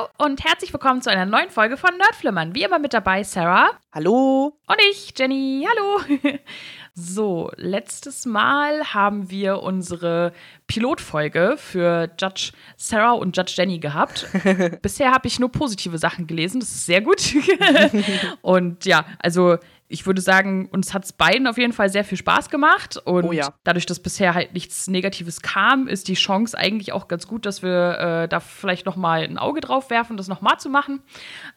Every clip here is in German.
Hallo und herzlich willkommen zu einer neuen Folge von Nerdflimmern. Wie immer mit dabei Sarah. Hallo. Und ich, Jenny. Hallo. So, letztes Mal haben wir unsere Pilotfolge für Judge Sarah und Judge Jenny gehabt. Bisher habe ich nur positive Sachen gelesen, das ist sehr gut. und ja, also ich würde sagen, uns hat es beiden auf jeden Fall sehr viel Spaß gemacht. Und oh ja. dadurch, dass bisher halt nichts Negatives kam, ist die Chance eigentlich auch ganz gut, dass wir äh, da vielleicht noch mal ein Auge drauf werfen, das noch mal zu machen.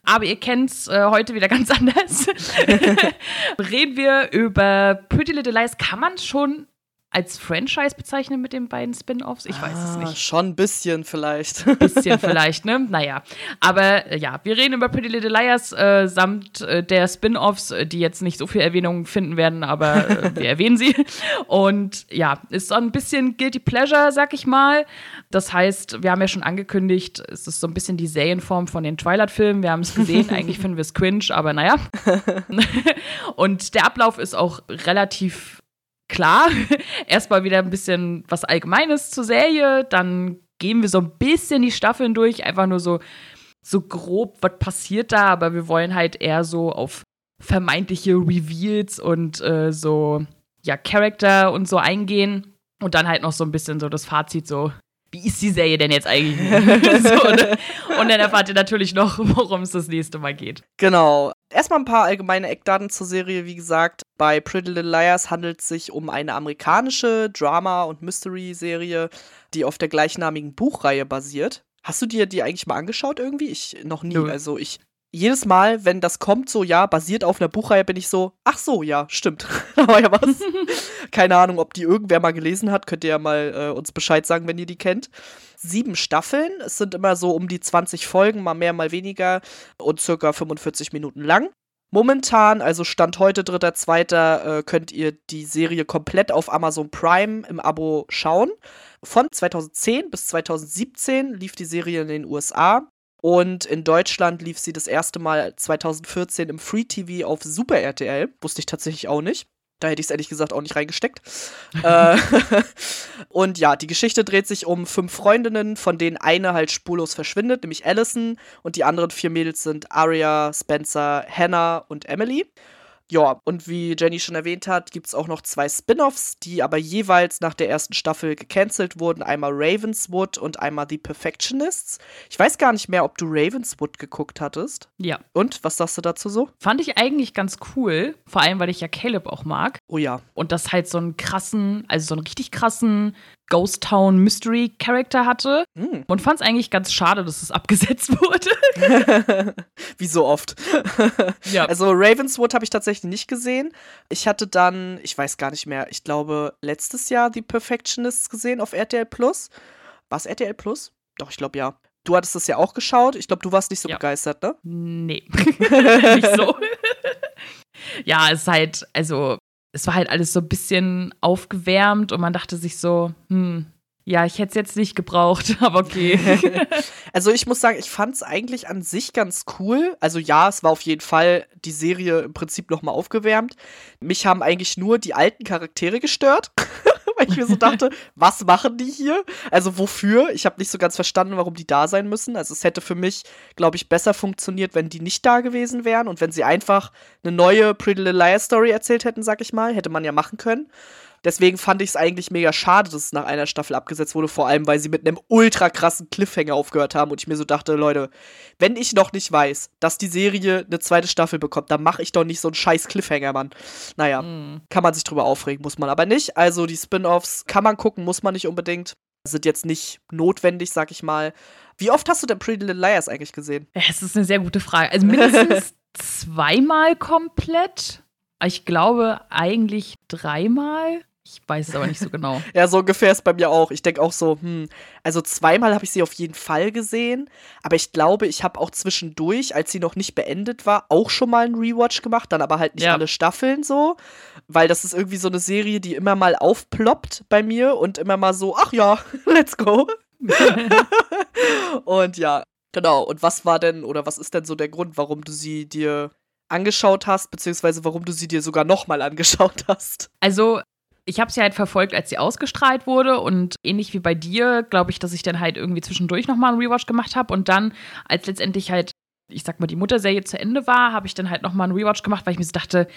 Aber ihr kennt es äh, heute wieder ganz anders. Reden wir über Pretty Little Lies. Kann man schon als Franchise bezeichnen mit den beiden Spin-offs? Ich weiß es Ah, nicht. Schon ein bisschen vielleicht. Bisschen vielleicht, ne? Naja. Aber äh, ja, wir reden über Pretty Little Liars äh, samt äh, der Spin-offs, äh, die jetzt nicht so viel Erwähnung finden werden, aber äh, wir erwähnen sie. Und ja, ist so ein bisschen Guilty Pleasure, sag ich mal. Das heißt, wir haben ja schon angekündigt, es ist so ein bisschen die Serienform von den Twilight-Filmen. Wir haben es gesehen, eigentlich finden wir es cringe, aber naja. Und der Ablauf ist auch relativ klar. Erstmal wieder ein bisschen was Allgemeines zur Serie, dann gehen wir so ein bisschen die Staffeln durch, einfach nur so, so grob, was passiert da, aber wir wollen halt eher so auf vermeintliche Reveals und äh, so, ja, Charakter und so eingehen und dann halt noch so ein bisschen so das Fazit so. Wie ist die Serie denn jetzt eigentlich? so, ne? Und dann erfahrt ihr natürlich noch, worum es das nächste Mal geht. Genau. Erstmal ein paar allgemeine Eckdaten zur Serie. Wie gesagt, bei Pretty Little Liars handelt es sich um eine amerikanische Drama- und Mystery-Serie, die auf der gleichnamigen Buchreihe basiert. Hast du dir die eigentlich mal angeschaut irgendwie? Ich noch nie. Also ich jedes Mal, wenn das kommt, so ja, basiert auf einer Buchreihe, bin ich so, ach so, ja, stimmt. da war ja was. Keine Ahnung, ob die irgendwer mal gelesen hat. Könnt ihr ja mal äh, uns Bescheid sagen, wenn ihr die kennt. Sieben Staffeln. Es sind immer so um die 20 Folgen, mal mehr, mal weniger und circa 45 Minuten lang. Momentan, also Stand heute, dritter, zweiter, äh, könnt ihr die Serie komplett auf Amazon Prime im Abo schauen. Von 2010 bis 2017 lief die Serie in den USA. Und in Deutschland lief sie das erste Mal 2014 im Free TV auf Super RTL. Wusste ich tatsächlich auch nicht. Da hätte ich es ehrlich gesagt auch nicht reingesteckt. äh, und ja, die Geschichte dreht sich um fünf Freundinnen, von denen eine halt spurlos verschwindet, nämlich Allison. Und die anderen vier Mädels sind Aria, Spencer, Hannah und Emily. Ja, und wie Jenny schon erwähnt hat, gibt es auch noch zwei Spin-offs, die aber jeweils nach der ersten Staffel gecancelt wurden. Einmal Ravenswood und einmal The Perfectionists. Ich weiß gar nicht mehr, ob du Ravenswood geguckt hattest. Ja. Und, was sagst du dazu so? Fand ich eigentlich ganz cool, vor allem, weil ich ja Caleb auch mag. Oh ja. und das halt so einen krassen, also so einen richtig krassen Ghost Town Mystery Charakter hatte Hm. und fand es eigentlich ganz schade, dass es abgesetzt wurde. Wie so oft. Ja. Also Ravenswood habe ich tatsächlich nicht gesehen. Ich hatte dann, ich weiß gar nicht mehr, ich glaube letztes Jahr The Perfectionists gesehen auf RTL Plus. War es RTL Plus? Doch, ich glaube ja. Du hattest das ja auch geschaut. Ich glaube, du warst nicht so Ja. begeistert, ne? nee, nicht so. ja, es ist halt, also es war halt alles so ein bisschen aufgewärmt und man dachte sich so, hm, ja, ich hätte es jetzt nicht gebraucht, aber okay. Also ich muss sagen, ich fand es eigentlich an sich ganz cool. Also ja, es war auf jeden Fall die Serie im Prinzip nochmal aufgewärmt. Mich haben eigentlich nur die alten Charaktere gestört. Weil ich mir so dachte, was machen die hier? Also wofür? Ich habe nicht so ganz verstanden, warum die da sein müssen. Also es hätte für mich, glaube ich, besser funktioniert, wenn die nicht da gewesen wären und wenn sie einfach eine neue Pretty Little Liars Story erzählt hätten, sag ich mal. Hätte man ja machen können. Deswegen fand ich es eigentlich mega schade, dass es nach einer Staffel abgesetzt wurde, vor allem weil sie mit einem ultra krassen Cliffhanger aufgehört haben und ich mir so dachte, Leute, wenn ich noch nicht weiß, dass die Serie eine zweite Staffel bekommt, dann mache ich doch nicht so einen scheiß Cliffhanger, Mann. Naja, Hm. kann man sich drüber aufregen, muss man aber nicht. Also die Spin-offs kann man gucken, muss man nicht unbedingt. Sind jetzt nicht notwendig, sag ich mal. Wie oft hast du denn Pretty Little Liars eigentlich gesehen? Es ist eine sehr gute Frage. Also mindestens zweimal komplett. Ich glaube eigentlich dreimal. Ich weiß es aber nicht so genau. Ja, so ungefähr ist bei mir auch. Ich denke auch so, hm, also zweimal habe ich sie auf jeden Fall gesehen, aber ich glaube, ich habe auch zwischendurch, als sie noch nicht beendet war, auch schon mal einen Rewatch gemacht, dann aber halt nicht Ja. alle Staffeln so, weil das ist irgendwie so eine Serie, die immer mal aufploppt bei mir und immer mal so, ach ja, let's go. und ja, genau. Und was war denn oder was ist denn so der Grund, warum du sie dir angeschaut hast, beziehungsweise warum du sie dir sogar nochmal angeschaut hast? Also ich habe sie halt verfolgt, als sie ausgestrahlt wurde und ähnlich wie bei dir, glaube ich, dass ich dann halt irgendwie zwischendurch nochmal einen Rewatch gemacht habe und dann, als letztendlich halt, ich sag mal, die Mutterserie zu Ende war, habe ich dann halt nochmal einen Rewatch gemacht, weil ich mir so dachte,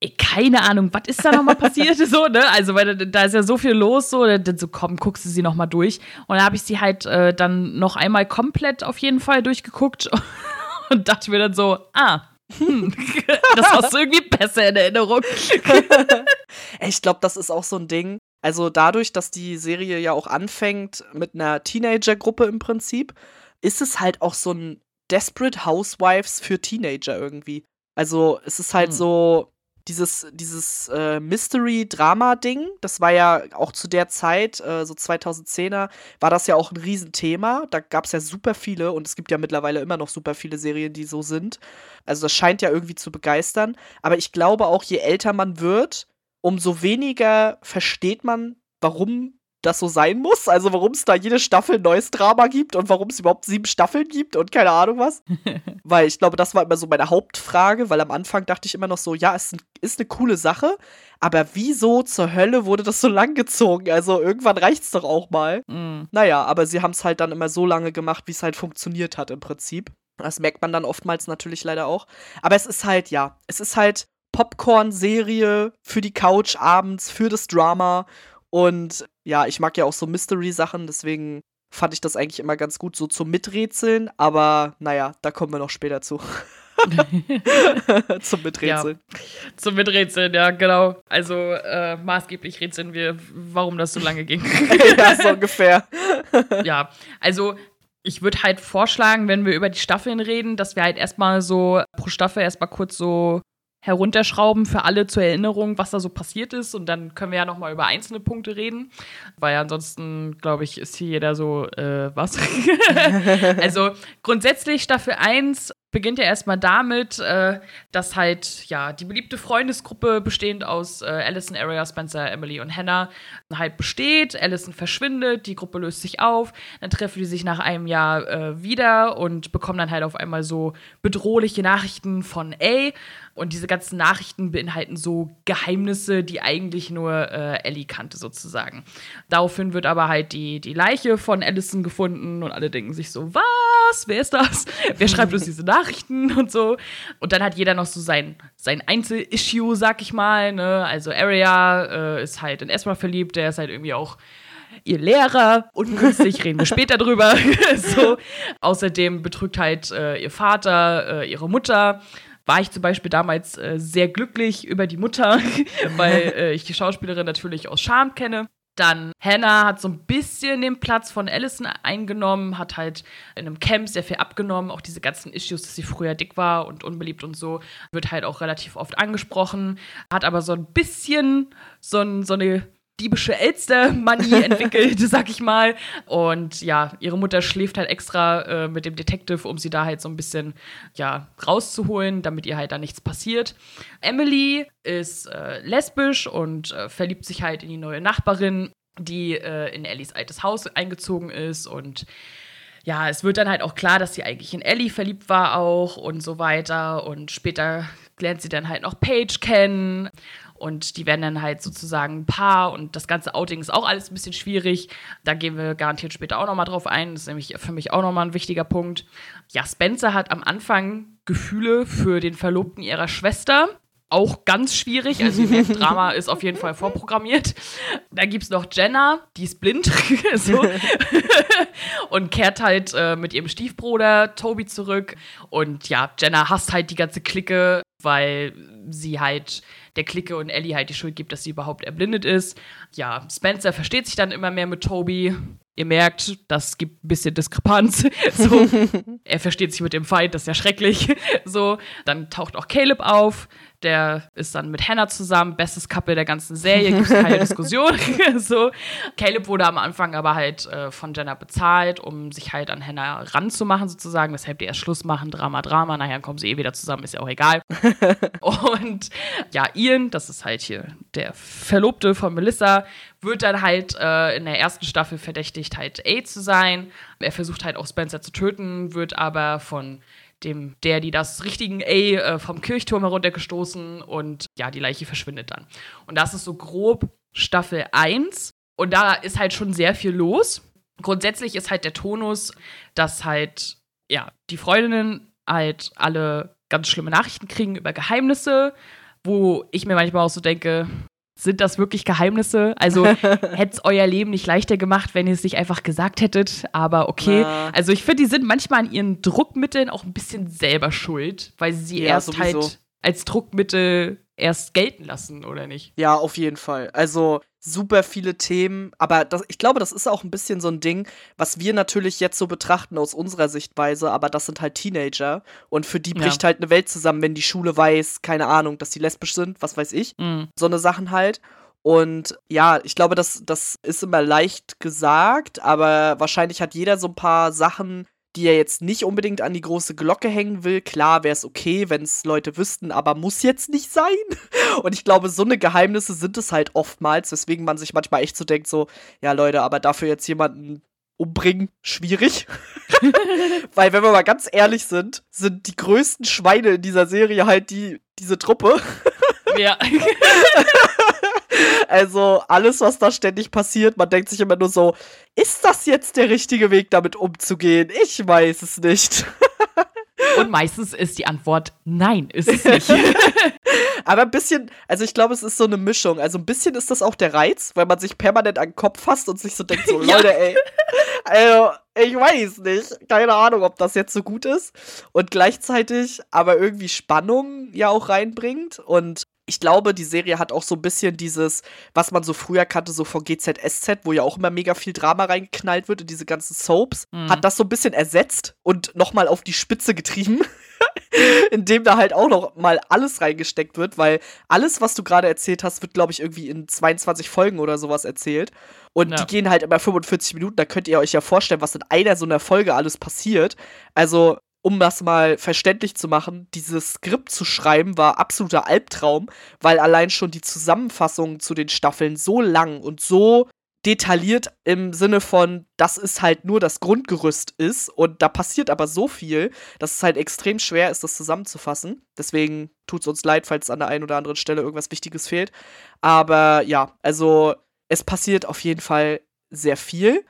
ey, keine Ahnung, was ist da nochmal passiert, so, ne? Also, weil da ist ja so viel los, so, dann so, komm, guckst du sie nochmal durch. Und dann habe ich sie halt äh, dann noch einmal komplett auf jeden Fall durchgeguckt und dachte mir dann so, ah, hm, das hast du irgendwie besser in Erinnerung. ich glaube, das ist auch so ein Ding. Also dadurch, dass die Serie ja auch anfängt mit einer Teenager-Gruppe im Prinzip, ist es halt auch so ein Desperate Housewives für Teenager irgendwie. Also es ist halt hm. so, dieses, dieses äh, Mystery-Drama-Ding, das war ja auch zu der Zeit, äh, so 2010er, war das ja auch ein Riesenthema. Da gab es ja super viele und es gibt ja mittlerweile immer noch super viele Serien, die so sind. Also das scheint ja irgendwie zu begeistern. Aber ich glaube auch, je älter man wird, umso weniger versteht man, warum das so sein muss. Also warum es da jede Staffel ein neues Drama gibt und warum es überhaupt sieben Staffeln gibt und keine Ahnung was. weil ich glaube, das war immer so meine Hauptfrage, weil am Anfang dachte ich immer noch so, ja, es ist eine coole Sache, aber wieso zur Hölle wurde das so lang gezogen? Also irgendwann reicht's doch auch mal. Mm. Naja, aber sie haben es halt dann immer so lange gemacht, wie es halt funktioniert hat im Prinzip. Das merkt man dann oftmals natürlich leider auch. Aber es ist halt, ja, es ist halt Popcorn-Serie für die Couch abends, für das Drama. Und ja, ich mag ja auch so Mystery-Sachen, deswegen fand ich das eigentlich immer ganz gut so zum Miträtseln. Aber naja, da kommen wir noch später zu. zum Miträtseln. Ja, zum Miträtseln, ja, genau. Also äh, maßgeblich rätseln wir, warum das so lange ging. ja, so ungefähr. ja, also ich würde halt vorschlagen, wenn wir über die Staffeln reden, dass wir halt erstmal so pro Staffel erstmal kurz so herunterschrauben für alle zur Erinnerung, was da so passiert ist. Und dann können wir ja nochmal über einzelne Punkte reden. Weil ansonsten, glaube ich, ist hier jeder so, äh, was? also grundsätzlich Staffel 1 beginnt ja erstmal damit, äh, dass halt ja die beliebte Freundesgruppe bestehend aus äh, Allison, Area, Spencer, Emily und Hannah halt besteht. Allison verschwindet, die Gruppe löst sich auf, dann treffen die sich nach einem Jahr äh, wieder und bekommen dann halt auf einmal so bedrohliche Nachrichten von A. Und diese ganzen Nachrichten beinhalten so Geheimnisse, die eigentlich nur äh, Ellie kannte, sozusagen. Daraufhin wird aber halt die, die Leiche von Allison gefunden und alle denken sich so, was? Wer ist das? Wer schreibt uns diese Nachrichten und so? Und dann hat jeder noch so sein, sein Einzel-Issue, sag ich mal. Ne? Also Arya äh, ist halt in Esma verliebt, der ist halt irgendwie auch ihr Lehrer, ungünstig, reden wir später drüber. so. Außerdem betrügt halt äh, ihr Vater äh, ihre Mutter war ich zum Beispiel damals äh, sehr glücklich über die Mutter, weil äh, ich die Schauspielerin natürlich aus Charme kenne. Dann Hannah hat so ein bisschen den Platz von Allison eingenommen, hat halt in einem Camp sehr viel abgenommen. Auch diese ganzen Issues, dass sie früher dick war und unbeliebt und so, wird halt auch relativ oft angesprochen. Hat aber so ein bisschen so, ein, so eine diebische Elster-Money entwickelt, sag ich mal. Und ja, ihre Mutter schläft halt extra äh, mit dem Detective, um sie da halt so ein bisschen ja, rauszuholen, damit ihr halt da nichts passiert. Emily ist äh, lesbisch und äh, verliebt sich halt in die neue Nachbarin, die äh, in Ellies altes Haus eingezogen ist und ja, es wird dann halt auch klar, dass sie eigentlich in Ellie verliebt war auch und so weiter. Und später lernt sie dann halt noch Paige kennen und die werden dann halt sozusagen ein Paar und das ganze Outing ist auch alles ein bisschen schwierig. Da gehen wir garantiert später auch nochmal drauf ein. Das ist nämlich für mich auch nochmal ein wichtiger Punkt. Ja, Spencer hat am Anfang Gefühle für den Verlobten ihrer Schwester auch ganz schwierig. Also das Drama ist auf jeden Fall vorprogrammiert. Da gibt es noch Jenna, die ist blind so. und kehrt halt äh, mit ihrem Stiefbruder Toby zurück. Und ja, Jenna hasst halt die ganze Clique, weil sie halt der Clique und Ellie halt die Schuld gibt, dass sie überhaupt erblindet ist. Ja, Spencer versteht sich dann immer mehr mit Toby. Ihr merkt, das gibt ein bisschen Diskrepanz. So, er versteht sich mit dem Feind, das ist ja schrecklich. So, dann taucht auch Caleb auf. Der ist dann mit Hannah zusammen, bestes Couple der ganzen Serie, gibt es keine Diskussion. so. Caleb wurde am Anfang aber halt äh, von Jenna bezahlt, um sich halt an Hannah ranzumachen, sozusagen, weshalb die erst Schluss machen, Drama, Drama, nachher kommen sie eh wieder zusammen, ist ja auch egal. Und ja, Ian, das ist halt hier der Verlobte von Melissa, wird dann halt äh, in der ersten Staffel verdächtigt, halt A zu sein. Er versucht halt auch Spencer zu töten, wird aber von dem, der, die das richtigen A äh, vom Kirchturm heruntergestoßen und ja, die Leiche verschwindet dann. Und das ist so grob Staffel 1 und da ist halt schon sehr viel los. Grundsätzlich ist halt der Tonus, dass halt, ja, die Freundinnen halt alle ganz schlimme Nachrichten kriegen über Geheimnisse, wo ich mir manchmal auch so denke, sind das wirklich Geheimnisse? Also hätte es euer Leben nicht leichter gemacht, wenn ihr es nicht einfach gesagt hättet. Aber okay. Na. Also ich finde, die sind manchmal an ihren Druckmitteln auch ein bisschen selber schuld, weil sie ja, erst sowieso. halt als Druckmittel erst gelten lassen, oder nicht? Ja, auf jeden Fall. Also super viele Themen, aber das, ich glaube, das ist auch ein bisschen so ein Ding, was wir natürlich jetzt so betrachten aus unserer Sichtweise, aber das sind halt Teenager und für die bricht ja. halt eine Welt zusammen, wenn die Schule weiß, keine Ahnung, dass die lesbisch sind, was weiß ich. Mhm. So eine Sachen halt. Und ja, ich glaube, das, das ist immer leicht gesagt, aber wahrscheinlich hat jeder so ein paar Sachen, die er jetzt nicht unbedingt an die große Glocke hängen will. Klar wäre es okay, wenn es Leute wüssten, aber muss jetzt nicht sein. Und ich glaube, so eine Geheimnisse sind es halt oftmals, weswegen man sich manchmal echt so denkt, so, ja Leute, aber dafür jetzt jemanden umbringen, schwierig. Weil, wenn wir mal ganz ehrlich sind, sind die größten Schweine in dieser Serie halt die, diese Truppe. ja. Also alles, was da ständig passiert, man denkt sich immer nur so, ist das jetzt der richtige Weg, damit umzugehen? Ich weiß es nicht. Und meistens ist die Antwort nein, ist es nicht. Aber ein bisschen, also ich glaube, es ist so eine Mischung. Also ein bisschen ist das auch der Reiz, weil man sich permanent an den Kopf fasst und sich so denkt, so, ja. Leute, ey, also ich weiß nicht. Keine Ahnung, ob das jetzt so gut ist. Und gleichzeitig aber irgendwie Spannung ja auch reinbringt. Und ich glaube, die Serie hat auch so ein bisschen dieses, was man so früher kannte, so von GZSZ, wo ja auch immer mega viel Drama reingeknallt wird in diese ganzen Soaps, mhm. hat das so ein bisschen ersetzt und nochmal auf die Spitze getrieben. indem da halt auch noch mal alles reingesteckt wird, weil alles, was du gerade erzählt hast, wird, glaube ich, irgendwie in 22 Folgen oder sowas erzählt. Und ja. die gehen halt immer 45 Minuten, da könnt ihr euch ja vorstellen, was in einer so einer Folge alles passiert. Also, um das mal verständlich zu machen, dieses Skript zu schreiben war absoluter Albtraum, weil allein schon die Zusammenfassungen zu den Staffeln so lang und so detailliert im Sinne von, dass es halt nur das Grundgerüst ist und da passiert aber so viel, dass es halt extrem schwer ist, das zusammenzufassen. Deswegen tut es uns leid, falls an der einen oder anderen Stelle irgendwas Wichtiges fehlt. Aber ja, also es passiert auf jeden Fall sehr viel.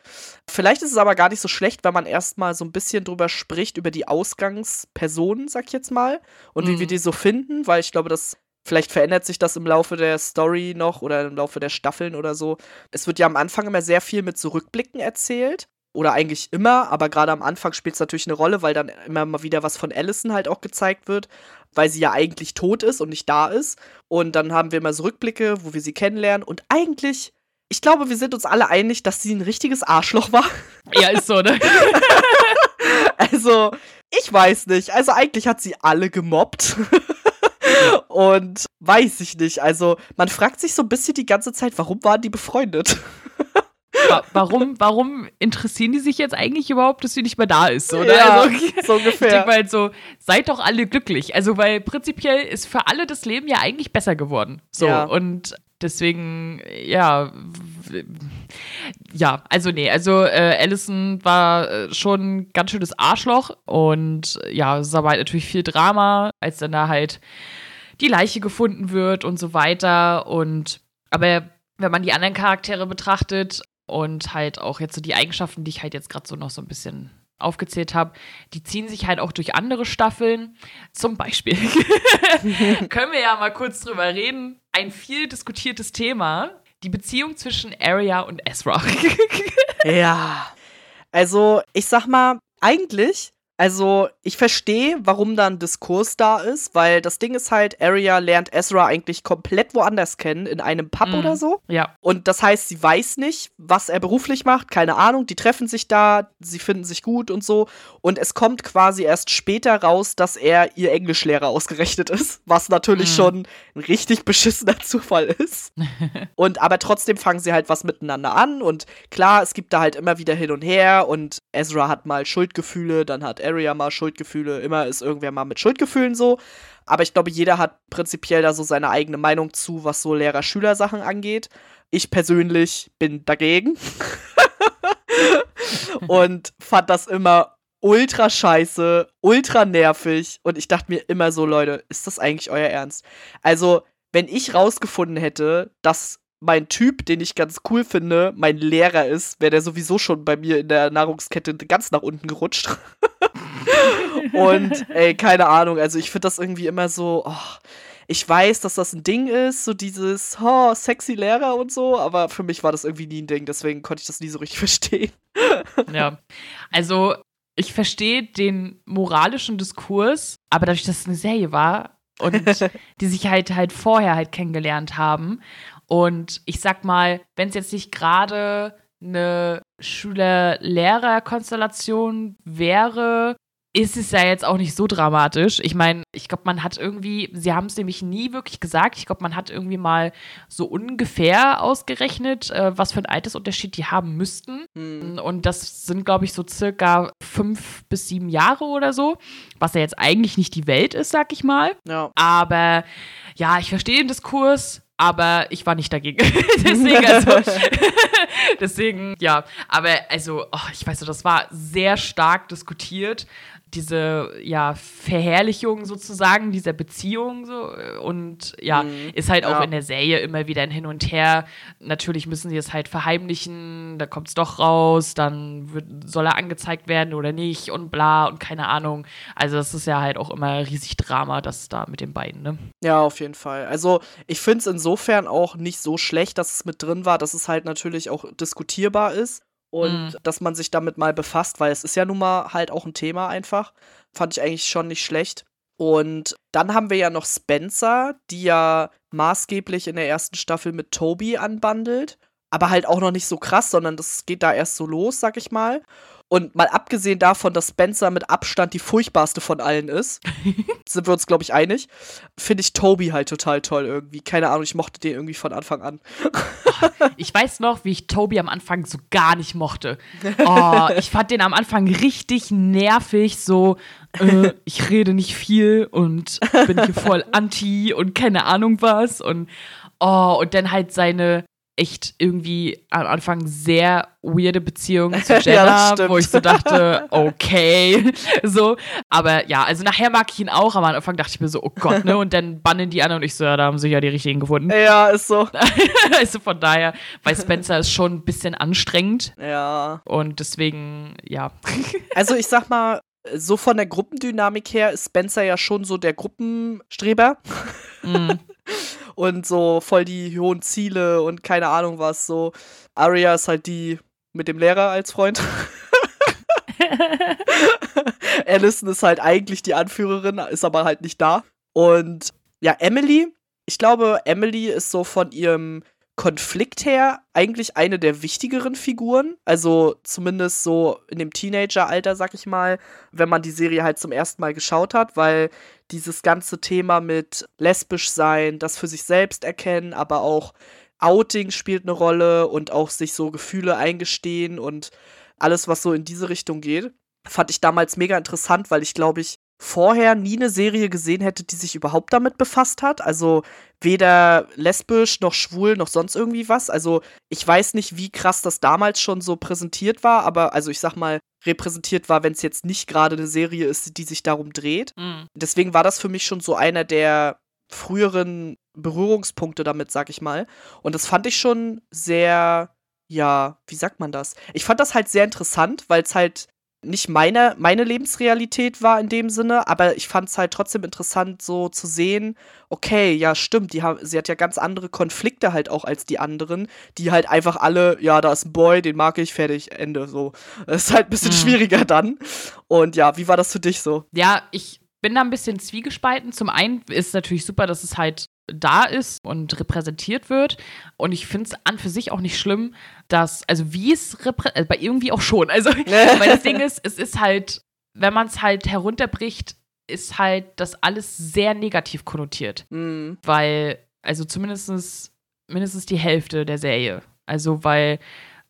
Vielleicht ist es aber gar nicht so schlecht, wenn man erstmal so ein bisschen drüber spricht, über die Ausgangspersonen, sag ich jetzt mal, und mhm. wie wir mhm. die so finden, weil ich glaube, das Vielleicht verändert sich das im Laufe der Story noch oder im Laufe der Staffeln oder so. Es wird ja am Anfang immer sehr viel mit Zurückblicken erzählt. Oder eigentlich immer, aber gerade am Anfang spielt es natürlich eine Rolle, weil dann immer mal wieder was von Allison halt auch gezeigt wird, weil sie ja eigentlich tot ist und nicht da ist. Und dann haben wir immer so Rückblicke, wo wir sie kennenlernen. Und eigentlich ich glaube, wir sind uns alle einig, dass sie ein richtiges Arschloch war. Ja, ist so, ne? also, ich weiß nicht. Also, eigentlich hat sie alle gemobbt. Und weiß ich nicht. Also, man fragt sich so ein bisschen die ganze Zeit, warum waren die befreundet? warum, warum interessieren die sich jetzt eigentlich überhaupt, dass sie nicht mehr da ist? Oder? Ja, also, so ungefähr. Ich denke mal halt so, seid doch alle glücklich. Also, weil prinzipiell ist für alle das Leben ja eigentlich besser geworden. So. Ja. Und Deswegen, ja, ja, also nee, also äh, Allison war äh, schon ein ganz schönes Arschloch und ja, es aber halt natürlich viel Drama, als dann da halt die Leiche gefunden wird und so weiter. Und aber wenn man die anderen Charaktere betrachtet und halt auch jetzt so die Eigenschaften, die ich halt jetzt gerade so noch so ein bisschen aufgezählt habe, die ziehen sich halt auch durch andere Staffeln. Zum Beispiel können wir ja mal kurz drüber reden. Ein viel diskutiertes Thema, die Beziehung zwischen Arya und Ezra. ja. Also, ich sag mal, eigentlich also, ich verstehe, warum da ein Diskurs da ist, weil das Ding ist halt, Arya lernt Ezra eigentlich komplett woanders kennen, in einem Pub mm, oder so. Ja. Und das heißt, sie weiß nicht, was er beruflich macht, keine Ahnung. Die treffen sich da, sie finden sich gut und so. Und es kommt quasi erst später raus, dass er ihr Englischlehrer ausgerechnet ist, was natürlich mm. schon ein richtig beschissener Zufall ist. und aber trotzdem fangen sie halt was miteinander an. Und klar, es gibt da halt immer wieder hin und her. Und Ezra hat mal Schuldgefühle, dann hat Area mal Schuldgefühle, immer ist irgendwer mal mit Schuldgefühlen so. Aber ich glaube, jeder hat prinzipiell da so seine eigene Meinung zu, was so Lehrer-Schüler-Sachen angeht. Ich persönlich bin dagegen. und fand das immer ultra scheiße, ultra nervig. Und ich dachte mir immer so, Leute, ist das eigentlich euer Ernst? Also, wenn ich rausgefunden hätte, dass mein Typ, den ich ganz cool finde, mein Lehrer ist, wäre der sowieso schon bei mir in der Nahrungskette ganz nach unten gerutscht. und ey, keine Ahnung, also ich finde das irgendwie immer so, oh, ich weiß, dass das ein Ding ist, so dieses oh, sexy Lehrer und so, aber für mich war das irgendwie nie ein Ding, deswegen konnte ich das nie so richtig verstehen. ja, also ich verstehe den moralischen Diskurs, aber dadurch, dass es eine Serie war und die sich halt halt vorher halt kennengelernt haben und ich sag mal, wenn es jetzt nicht gerade eine Schüler-Lehrer-Konstellation wäre, ist es ja jetzt auch nicht so dramatisch. Ich meine, ich glaube, man hat irgendwie, sie haben es nämlich nie wirklich gesagt, ich glaube, man hat irgendwie mal so ungefähr ausgerechnet, äh, was für ein Altersunterschied die haben müssten. Mhm. Und das sind, glaube ich, so circa fünf bis sieben Jahre oder so, was ja jetzt eigentlich nicht die Welt ist, sag ich mal. Ja. Aber ja, ich verstehe den Diskurs aber ich war nicht dagegen. deswegen, also, deswegen, ja. Aber also, oh, ich weiß so, das war sehr stark diskutiert diese ja Verherrlichung sozusagen dieser Beziehung so und ja mhm. ist halt auch ja. in der Serie immer wieder ein Hin und Her. Natürlich müssen sie es halt verheimlichen, da kommt es doch raus, dann wird, soll er angezeigt werden oder nicht und bla und keine Ahnung. Also das ist ja halt auch immer riesig Drama, das da mit den beiden. Ne? Ja, auf jeden Fall. Also ich finde es insofern auch nicht so schlecht, dass es mit drin war, dass es halt natürlich auch diskutierbar ist und mhm. dass man sich damit mal befasst, weil es ist ja nun mal halt auch ein Thema einfach. Fand ich eigentlich schon nicht schlecht. Und dann haben wir ja noch Spencer, die ja maßgeblich in der ersten Staffel mit Toby anbandelt. Aber halt auch noch nicht so krass, sondern das geht da erst so los, sag ich mal. Und mal abgesehen davon, dass Spencer mit Abstand die furchtbarste von allen ist, sind wir uns, glaube ich, einig, finde ich Toby halt total toll irgendwie. Keine Ahnung, ich mochte den irgendwie von Anfang an. ich weiß noch, wie ich Toby am Anfang so gar nicht mochte. Oh, ich fand den am Anfang richtig nervig, so, äh, ich rede nicht viel und bin hier voll anti und keine Ahnung was. Und oh, und dann halt seine echt irgendwie am Anfang sehr weirde Beziehung zu Jenna, ja, wo ich so dachte, okay, so. Aber ja, also nachher mag ich ihn auch, aber am Anfang dachte ich mir so, oh Gott, ne? Und dann bannen die anderen und ich so, ja, da haben sie ja die richtigen gefunden. Ja, ist so. also von daher, weil Spencer ist schon ein bisschen anstrengend. Ja. Und deswegen, ja. also ich sag mal, so von der Gruppendynamik her ist Spencer ja schon so der Gruppenstreber. Mm. Und so voll die hohen Ziele und keine Ahnung was. So, Arya ist halt die mit dem Lehrer als Freund. Alison ist halt eigentlich die Anführerin, ist aber halt nicht da. Und ja, Emily, ich glaube, Emily ist so von ihrem Konflikt her eigentlich eine der wichtigeren Figuren. Also zumindest so in dem Teenageralter, sag ich mal, wenn man die Serie halt zum ersten Mal geschaut hat, weil dieses ganze Thema mit lesbisch sein, das für sich selbst erkennen, aber auch Outing spielt eine Rolle und auch sich so Gefühle eingestehen und alles, was so in diese Richtung geht, fand ich damals mega interessant, weil ich glaube ich vorher nie eine Serie gesehen hätte, die sich überhaupt damit befasst hat. Also weder lesbisch noch schwul noch sonst irgendwie was. Also ich weiß nicht, wie krass das damals schon so präsentiert war, aber also ich sag mal, repräsentiert war, wenn es jetzt nicht gerade eine Serie ist, die sich darum dreht. Mhm. Deswegen war das für mich schon so einer der früheren Berührungspunkte damit, sag ich mal. Und das fand ich schon sehr, ja, wie sagt man das? Ich fand das halt sehr interessant, weil es halt nicht meine, meine Lebensrealität war in dem Sinne, aber ich fand es halt trotzdem interessant, so zu sehen, okay, ja, stimmt, die haben, sie hat ja ganz andere Konflikte halt auch als die anderen, die halt einfach alle, ja, da ist ein Boy, den mag ich, fertig, Ende. So. Das ist halt ein bisschen mhm. schwieriger dann. Und ja, wie war das für dich so? Ja, ich bin da ein bisschen zwiegespalten. Zum einen ist es natürlich super, dass es halt da ist und repräsentiert wird. Und ich finde es an für sich auch nicht schlimm, dass, also wie es also bei irgendwie auch schon. Also, weil das Ding ist, es ist halt, wenn man es halt herunterbricht, ist halt das alles sehr negativ konnotiert. Mhm. Weil, also zumindest mindestens die Hälfte der Serie. Also, weil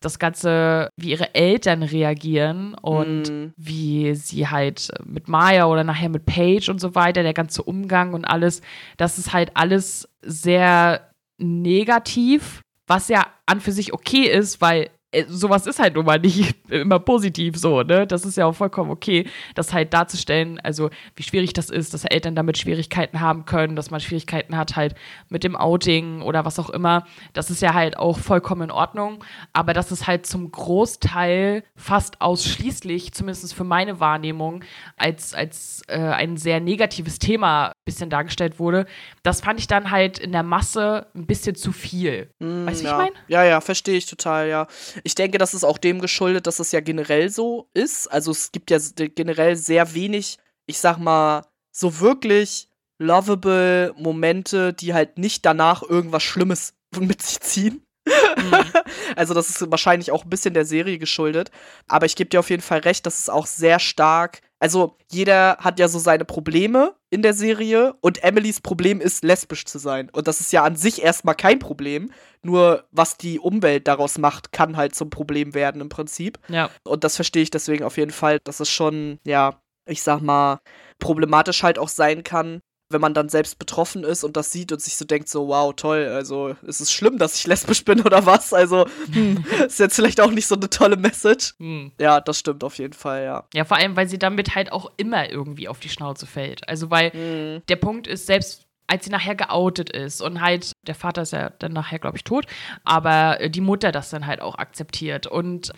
das Ganze, wie ihre Eltern reagieren und mm. wie sie halt mit Maya oder nachher mit Paige und so weiter, der ganze Umgang und alles, das ist halt alles sehr negativ, was ja an für sich okay ist, weil sowas ist halt nun mal nicht immer positiv so, ne? Das ist ja auch vollkommen okay, das halt darzustellen, also wie schwierig das ist, dass Eltern damit Schwierigkeiten haben können, dass man Schwierigkeiten hat halt mit dem Outing oder was auch immer. Das ist ja halt auch vollkommen in Ordnung, aber das ist halt zum Großteil fast ausschließlich, zumindest für meine Wahrnehmung, als, als äh, ein sehr negatives Thema ein bisschen dargestellt wurde. Das fand ich dann halt in der Masse ein bisschen zu viel. Mm, weißt du, ja. ich meine? Ja, ja, verstehe ich total, ja. Ich denke, das ist auch dem geschuldet, dass es ja generell so ist. Also es gibt ja generell sehr wenig, ich sag mal, so wirklich lovable Momente, die halt nicht danach irgendwas Schlimmes mit sich ziehen. Mhm. also das ist wahrscheinlich auch ein bisschen der Serie geschuldet. Aber ich gebe dir auf jeden Fall recht, dass es auch sehr stark. Also jeder hat ja so seine Probleme in der Serie und Emilys Problem ist, lesbisch zu sein. Und das ist ja an sich erstmal kein Problem. Nur was die Umwelt daraus macht, kann halt zum Problem werden im Prinzip. Ja. Und das verstehe ich deswegen auf jeden Fall, dass es schon, ja, ich sag mal, problematisch halt auch sein kann, wenn man dann selbst betroffen ist und das sieht und sich so denkt, so, wow, toll, also ist es schlimm, dass ich lesbisch bin oder was? Also, hm, ist jetzt vielleicht auch nicht so eine tolle Message. Hm. Ja, das stimmt auf jeden Fall, ja. Ja, vor allem, weil sie damit halt auch immer irgendwie auf die Schnauze fällt. Also, weil hm. der Punkt ist, selbst als sie nachher geoutet ist und halt, der Vater ist ja dann nachher, glaube ich, tot, aber die Mutter das dann halt auch akzeptiert und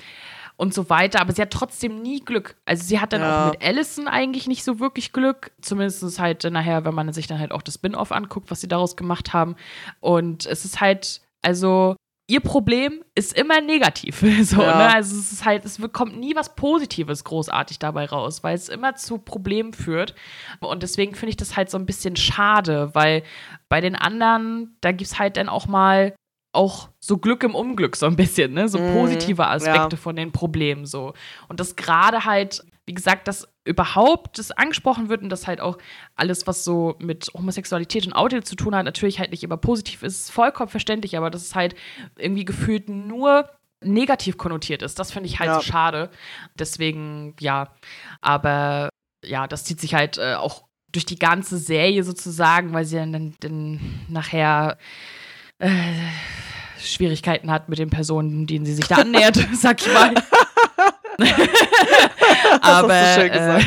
und so weiter. Aber sie hat trotzdem nie Glück. Also sie hat dann ja. auch mit Allison eigentlich nicht so wirklich Glück. Zumindest halt nachher, wenn man sich dann halt auch das Spin-off anguckt, was sie daraus gemacht haben. Und es ist halt, also ihr Problem ist immer negativ. so, ja. ne? Also es ist halt, es kommt nie was Positives großartig dabei raus, weil es immer zu Problemen führt. Und deswegen finde ich das halt so ein bisschen schade, weil bei den anderen, da gibt es halt dann auch mal auch so Glück im Unglück so ein bisschen, ne? So mhm, positive Aspekte ja. von den Problemen so. Und das gerade halt, wie gesagt, dass überhaupt das angesprochen wird und dass halt auch alles, was so mit Homosexualität und Auto zu tun hat, natürlich halt nicht immer positiv ist, ist vollkommen verständlich, aber dass es halt irgendwie gefühlt nur negativ konnotiert ist, das finde ich halt ja. so schade. Deswegen, ja, aber ja, das zieht sich halt äh, auch durch die ganze Serie sozusagen, weil sie dann, dann nachher äh, Schwierigkeiten hat mit den Personen, denen sie sich da annähert, sag ich mal. aber, äh,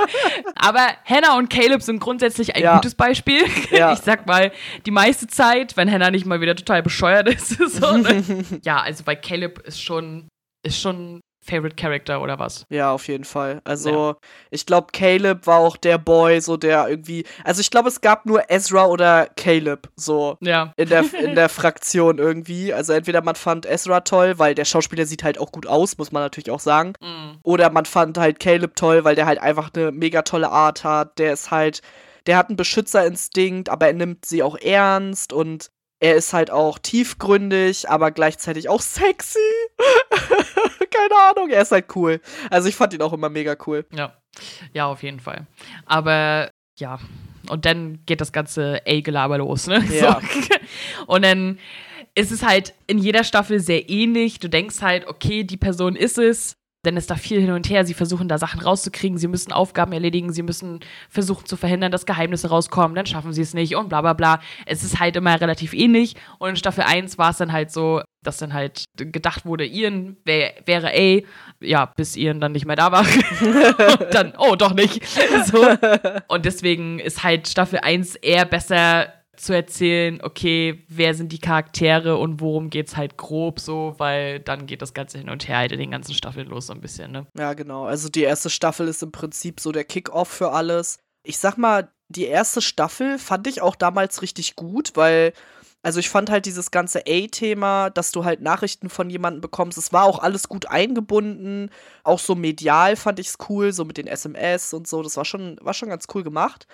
aber Hannah und Caleb sind grundsätzlich ein ja. gutes Beispiel. Ja. Ich sag mal, die meiste Zeit, wenn Hannah nicht mal wieder total bescheuert ist. so, ne? ja, also bei Caleb ist schon, ist schon Favorite Character oder was? Ja, auf jeden Fall. Also, ja. ich glaube, Caleb war auch der Boy, so der irgendwie. Also, ich glaube, es gab nur Ezra oder Caleb, so ja. in, der, in der Fraktion irgendwie. Also, entweder man fand Ezra toll, weil der Schauspieler sieht halt auch gut aus, muss man natürlich auch sagen. Mhm. Oder man fand halt Caleb toll, weil der halt einfach eine mega tolle Art hat. Der ist halt. Der hat einen Beschützerinstinkt, aber er nimmt sie auch ernst und er ist halt auch tiefgründig, aber gleichzeitig auch sexy. Keine Ahnung, er ist halt cool. Also ich fand ihn auch immer mega cool. Ja, ja, auf jeden Fall. Aber ja, und dann geht das ganze A-Gelaber los, ne? Ja. So. Und dann ist es halt in jeder Staffel sehr ähnlich. Du denkst halt, okay, die Person ist es denn es da viel hin und her. Sie versuchen da Sachen rauszukriegen, sie müssen Aufgaben erledigen, sie müssen versuchen zu verhindern, dass Geheimnisse rauskommen, dann schaffen sie es nicht und bla bla bla. Es ist halt immer relativ ähnlich. Und in Staffel 1 war es dann halt so, dass dann halt gedacht wurde, Ian wär, wäre A, ja, bis Ian dann nicht mehr da war. dann, oh, doch nicht. so. Und deswegen ist halt Staffel 1 eher besser zu erzählen, okay, wer sind die Charaktere und worum geht's halt grob so, weil dann geht das Ganze hin und her halt in den ganzen Staffeln los so ein bisschen, ne? Ja, genau. Also die erste Staffel ist im Prinzip so der Kick-Off für alles. Ich sag mal, die erste Staffel fand ich auch damals richtig gut, weil also ich fand halt dieses ganze A-Thema, dass du halt Nachrichten von jemandem bekommst, es war auch alles gut eingebunden, auch so medial fand ich es cool, so mit den SMS und so, das war schon war schon ganz cool gemacht.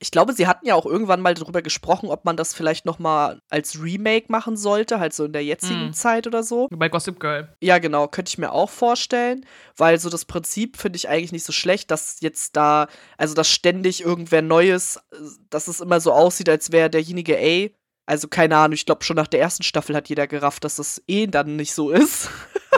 Ich glaube, sie hatten ja auch irgendwann mal darüber gesprochen, ob man das vielleicht noch mal als Remake machen sollte, halt so in der jetzigen mm. Zeit oder so. Bei Gossip Girl. Ja, genau, könnte ich mir auch vorstellen, weil so das Prinzip finde ich eigentlich nicht so schlecht, dass jetzt da, also dass ständig irgendwer Neues, dass es immer so aussieht, als wäre derjenige A. Also keine Ahnung, ich glaube schon nach der ersten Staffel hat jeder gerafft, dass das eh dann nicht so ist.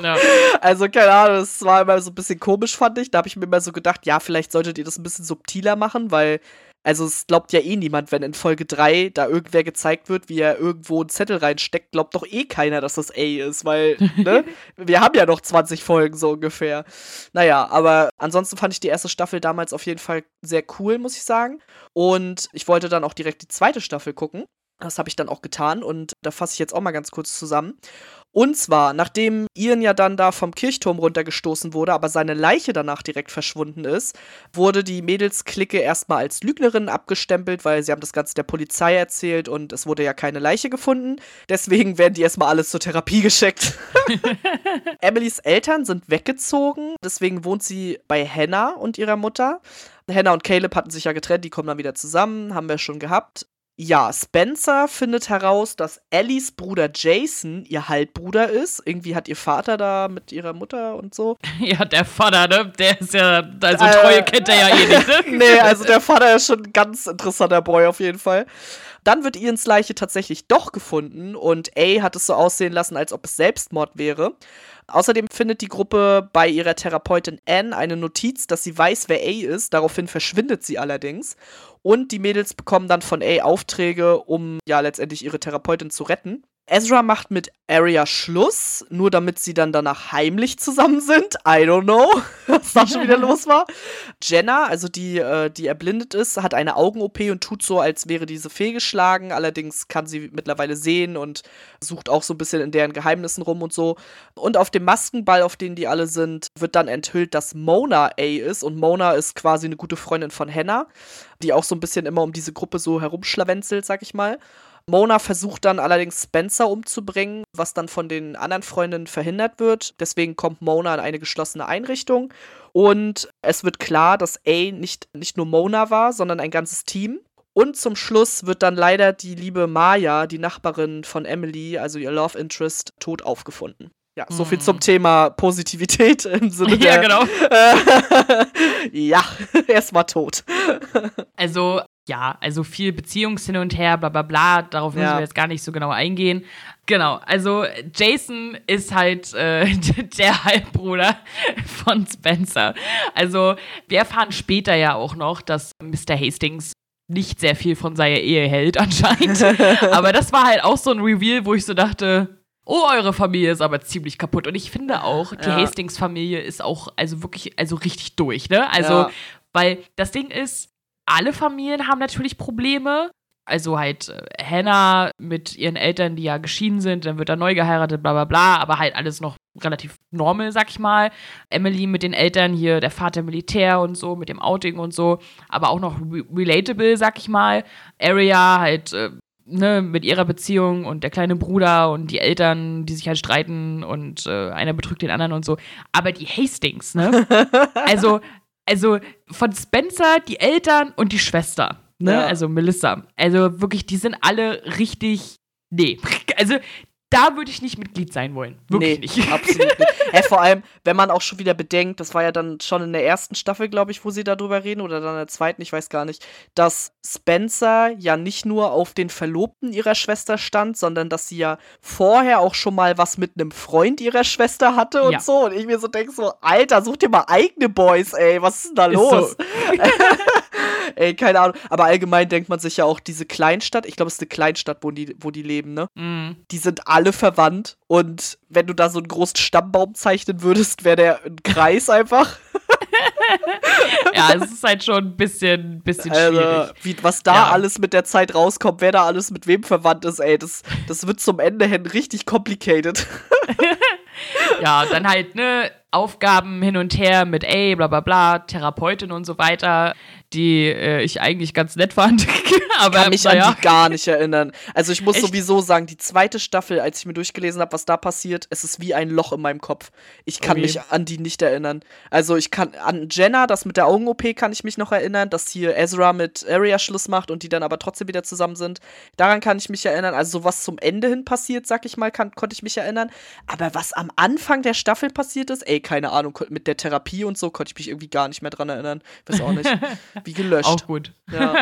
Ja. Also keine Ahnung, das war immer so ein bisschen komisch, fand ich. Da habe ich mir immer so gedacht, ja, vielleicht solltet ihr das ein bisschen subtiler machen, weil Also es glaubt ja eh niemand, wenn in Folge 3 da irgendwer gezeigt wird, wie er irgendwo einen Zettel reinsteckt, glaubt doch eh keiner, dass das A ist, weil, ne? Wir haben ja noch 20 Folgen so ungefähr. Naja, aber ansonsten fand ich die erste Staffel damals auf jeden Fall sehr cool, muss ich sagen. Und ich wollte dann auch direkt die zweite Staffel gucken. Das habe ich dann auch getan und da fasse ich jetzt auch mal ganz kurz zusammen. Und zwar, nachdem Ian ja dann da vom Kirchturm runtergestoßen wurde, aber seine Leiche danach direkt verschwunden ist, wurde die Mädelsklicke erstmal als Lügnerin abgestempelt, weil sie haben das Ganze der Polizei erzählt und es wurde ja keine Leiche gefunden. Deswegen werden die erstmal alles zur Therapie geschickt. Emilys Eltern sind weggezogen, deswegen wohnt sie bei Hannah und ihrer Mutter. Hannah und Caleb hatten sich ja getrennt, die kommen dann wieder zusammen, haben wir schon gehabt. Ja, Spencer findet heraus, dass Ellies Bruder Jason ihr Halbbruder ist. Irgendwie hat ihr Vater da mit ihrer Mutter und so. Ja, der Vater, ne? Der ist ja, also äh, Treue kennt er ja eh nicht, ne? nee, also der Vater ist schon ein ganz interessanter Boy auf jeden Fall. Dann wird Ians Leiche tatsächlich doch gefunden und A hat es so aussehen lassen, als ob es Selbstmord wäre. Außerdem findet die Gruppe bei ihrer Therapeutin Anne eine Notiz, dass sie weiß, wer A ist. Daraufhin verschwindet sie allerdings. Und die Mädels bekommen dann von A Aufträge, um ja letztendlich ihre Therapeutin zu retten. Ezra macht mit Arya Schluss, nur damit sie dann danach heimlich zusammen sind. I don't know, was da schon wieder los war. Jenna, also die, äh, die erblindet ist, hat eine Augen-OP und tut so, als wäre diese fehlgeschlagen. Allerdings kann sie mittlerweile sehen und sucht auch so ein bisschen in deren Geheimnissen rum und so. Und auf dem Maskenball, auf den die alle sind, wird dann enthüllt, dass Mona A ist. Und Mona ist quasi eine gute Freundin von Hannah, die auch so ein bisschen immer um diese Gruppe so herumschlawenzelt, sag ich mal. Mona versucht dann allerdings Spencer umzubringen, was dann von den anderen Freundinnen verhindert wird. Deswegen kommt Mona in eine geschlossene Einrichtung. Und es wird klar, dass A nicht, nicht nur Mona war, sondern ein ganzes Team. Und zum Schluss wird dann leider die liebe Maya, die Nachbarin von Emily, also ihr Love Interest, tot aufgefunden. Ja, so viel zum hm. Thema Positivität im Sinne ja, der. Ja, genau. ja, erstmal tot. Also, ja, also viel Beziehungs hin und her, bla bla bla, darauf müssen ja. wir jetzt gar nicht so genau eingehen. Genau, also Jason ist halt äh, der Halbbruder von Spencer. Also wir erfahren später ja auch noch, dass Mr. Hastings nicht sehr viel von seiner Ehe hält anscheinend. Aber das war halt auch so ein Reveal, wo ich so dachte, oh, eure Familie ist aber ziemlich kaputt. Und ich finde auch, die ja. Hastings-Familie ist auch also wirklich, also richtig durch, ne? Also, ja. weil das Ding ist, alle Familien haben natürlich Probleme. Also halt äh, Hannah mit ihren Eltern, die ja geschieden sind, dann wird er neu geheiratet, bla bla bla, aber halt alles noch relativ normal, sag ich mal. Emily mit den Eltern hier, der Vater Militär und so, mit dem Outing und so, aber auch noch re relatable, sag ich mal. Area halt äh, ne, mit ihrer Beziehung und der kleine Bruder und die Eltern, die sich halt streiten und äh, einer betrügt den anderen und so. Aber die Hastings, ne? also also von Spencer, die Eltern und die Schwester, ne? Ja. Also Melissa. Also wirklich, die sind alle richtig. Nee. Also da würde ich nicht Mitglied sein wollen. Wirklich nee, nicht. Absolut nicht. ja, vor allem, wenn man auch schon wieder bedenkt, das war ja dann schon in der ersten Staffel, glaube ich, wo sie darüber reden, oder dann in der zweiten, ich weiß gar nicht, dass Spencer ja nicht nur auf den Verlobten ihrer Schwester stand, sondern dass sie ja vorher auch schon mal was mit einem Freund ihrer Schwester hatte und ja. so. Und ich mir so denke so, Alter, such dir mal eigene Boys, ey, was ist denn da ist los? So. ey, keine Ahnung. Aber allgemein denkt man sich ja auch, diese Kleinstadt, ich glaube, es ist eine Kleinstadt, wo die, wo die leben, ne? Mm. Die sind alle verwandt. Und wenn du da so einen großen Stammbaum zeichnen würdest, wäre der ein Kreis einfach. ja, es ist halt schon ein bisschen, bisschen also, schwierig. Wie, was da ja. alles mit der Zeit rauskommt, wer da alles mit wem verwandt ist, ey, das, das wird zum Ende hin richtig complicated. ja, dann halt, ne, Aufgaben hin und her mit, ey, bla bla bla, Therapeutin und so weiter die äh, ich eigentlich ganz nett fand. aber ich kann mich naja. an die gar nicht erinnern. Also ich muss Echt? sowieso sagen, die zweite Staffel, als ich mir durchgelesen habe, was da passiert, es ist wie ein Loch in meinem Kopf. Ich kann okay. mich an die nicht erinnern. Also ich kann an Jenna, das mit der Augen-OP kann ich mich noch erinnern, dass hier Ezra mit Arya Schluss macht und die dann aber trotzdem wieder zusammen sind. Daran kann ich mich erinnern. Also so was zum Ende hin passiert, sag ich mal, kann, konnte ich mich erinnern. Aber was am Anfang der Staffel passiert ist, ey, keine Ahnung, mit der Therapie und so, konnte ich mich irgendwie gar nicht mehr dran erinnern. Weiß auch nicht. Wie gelöscht. Auch gut. Ja.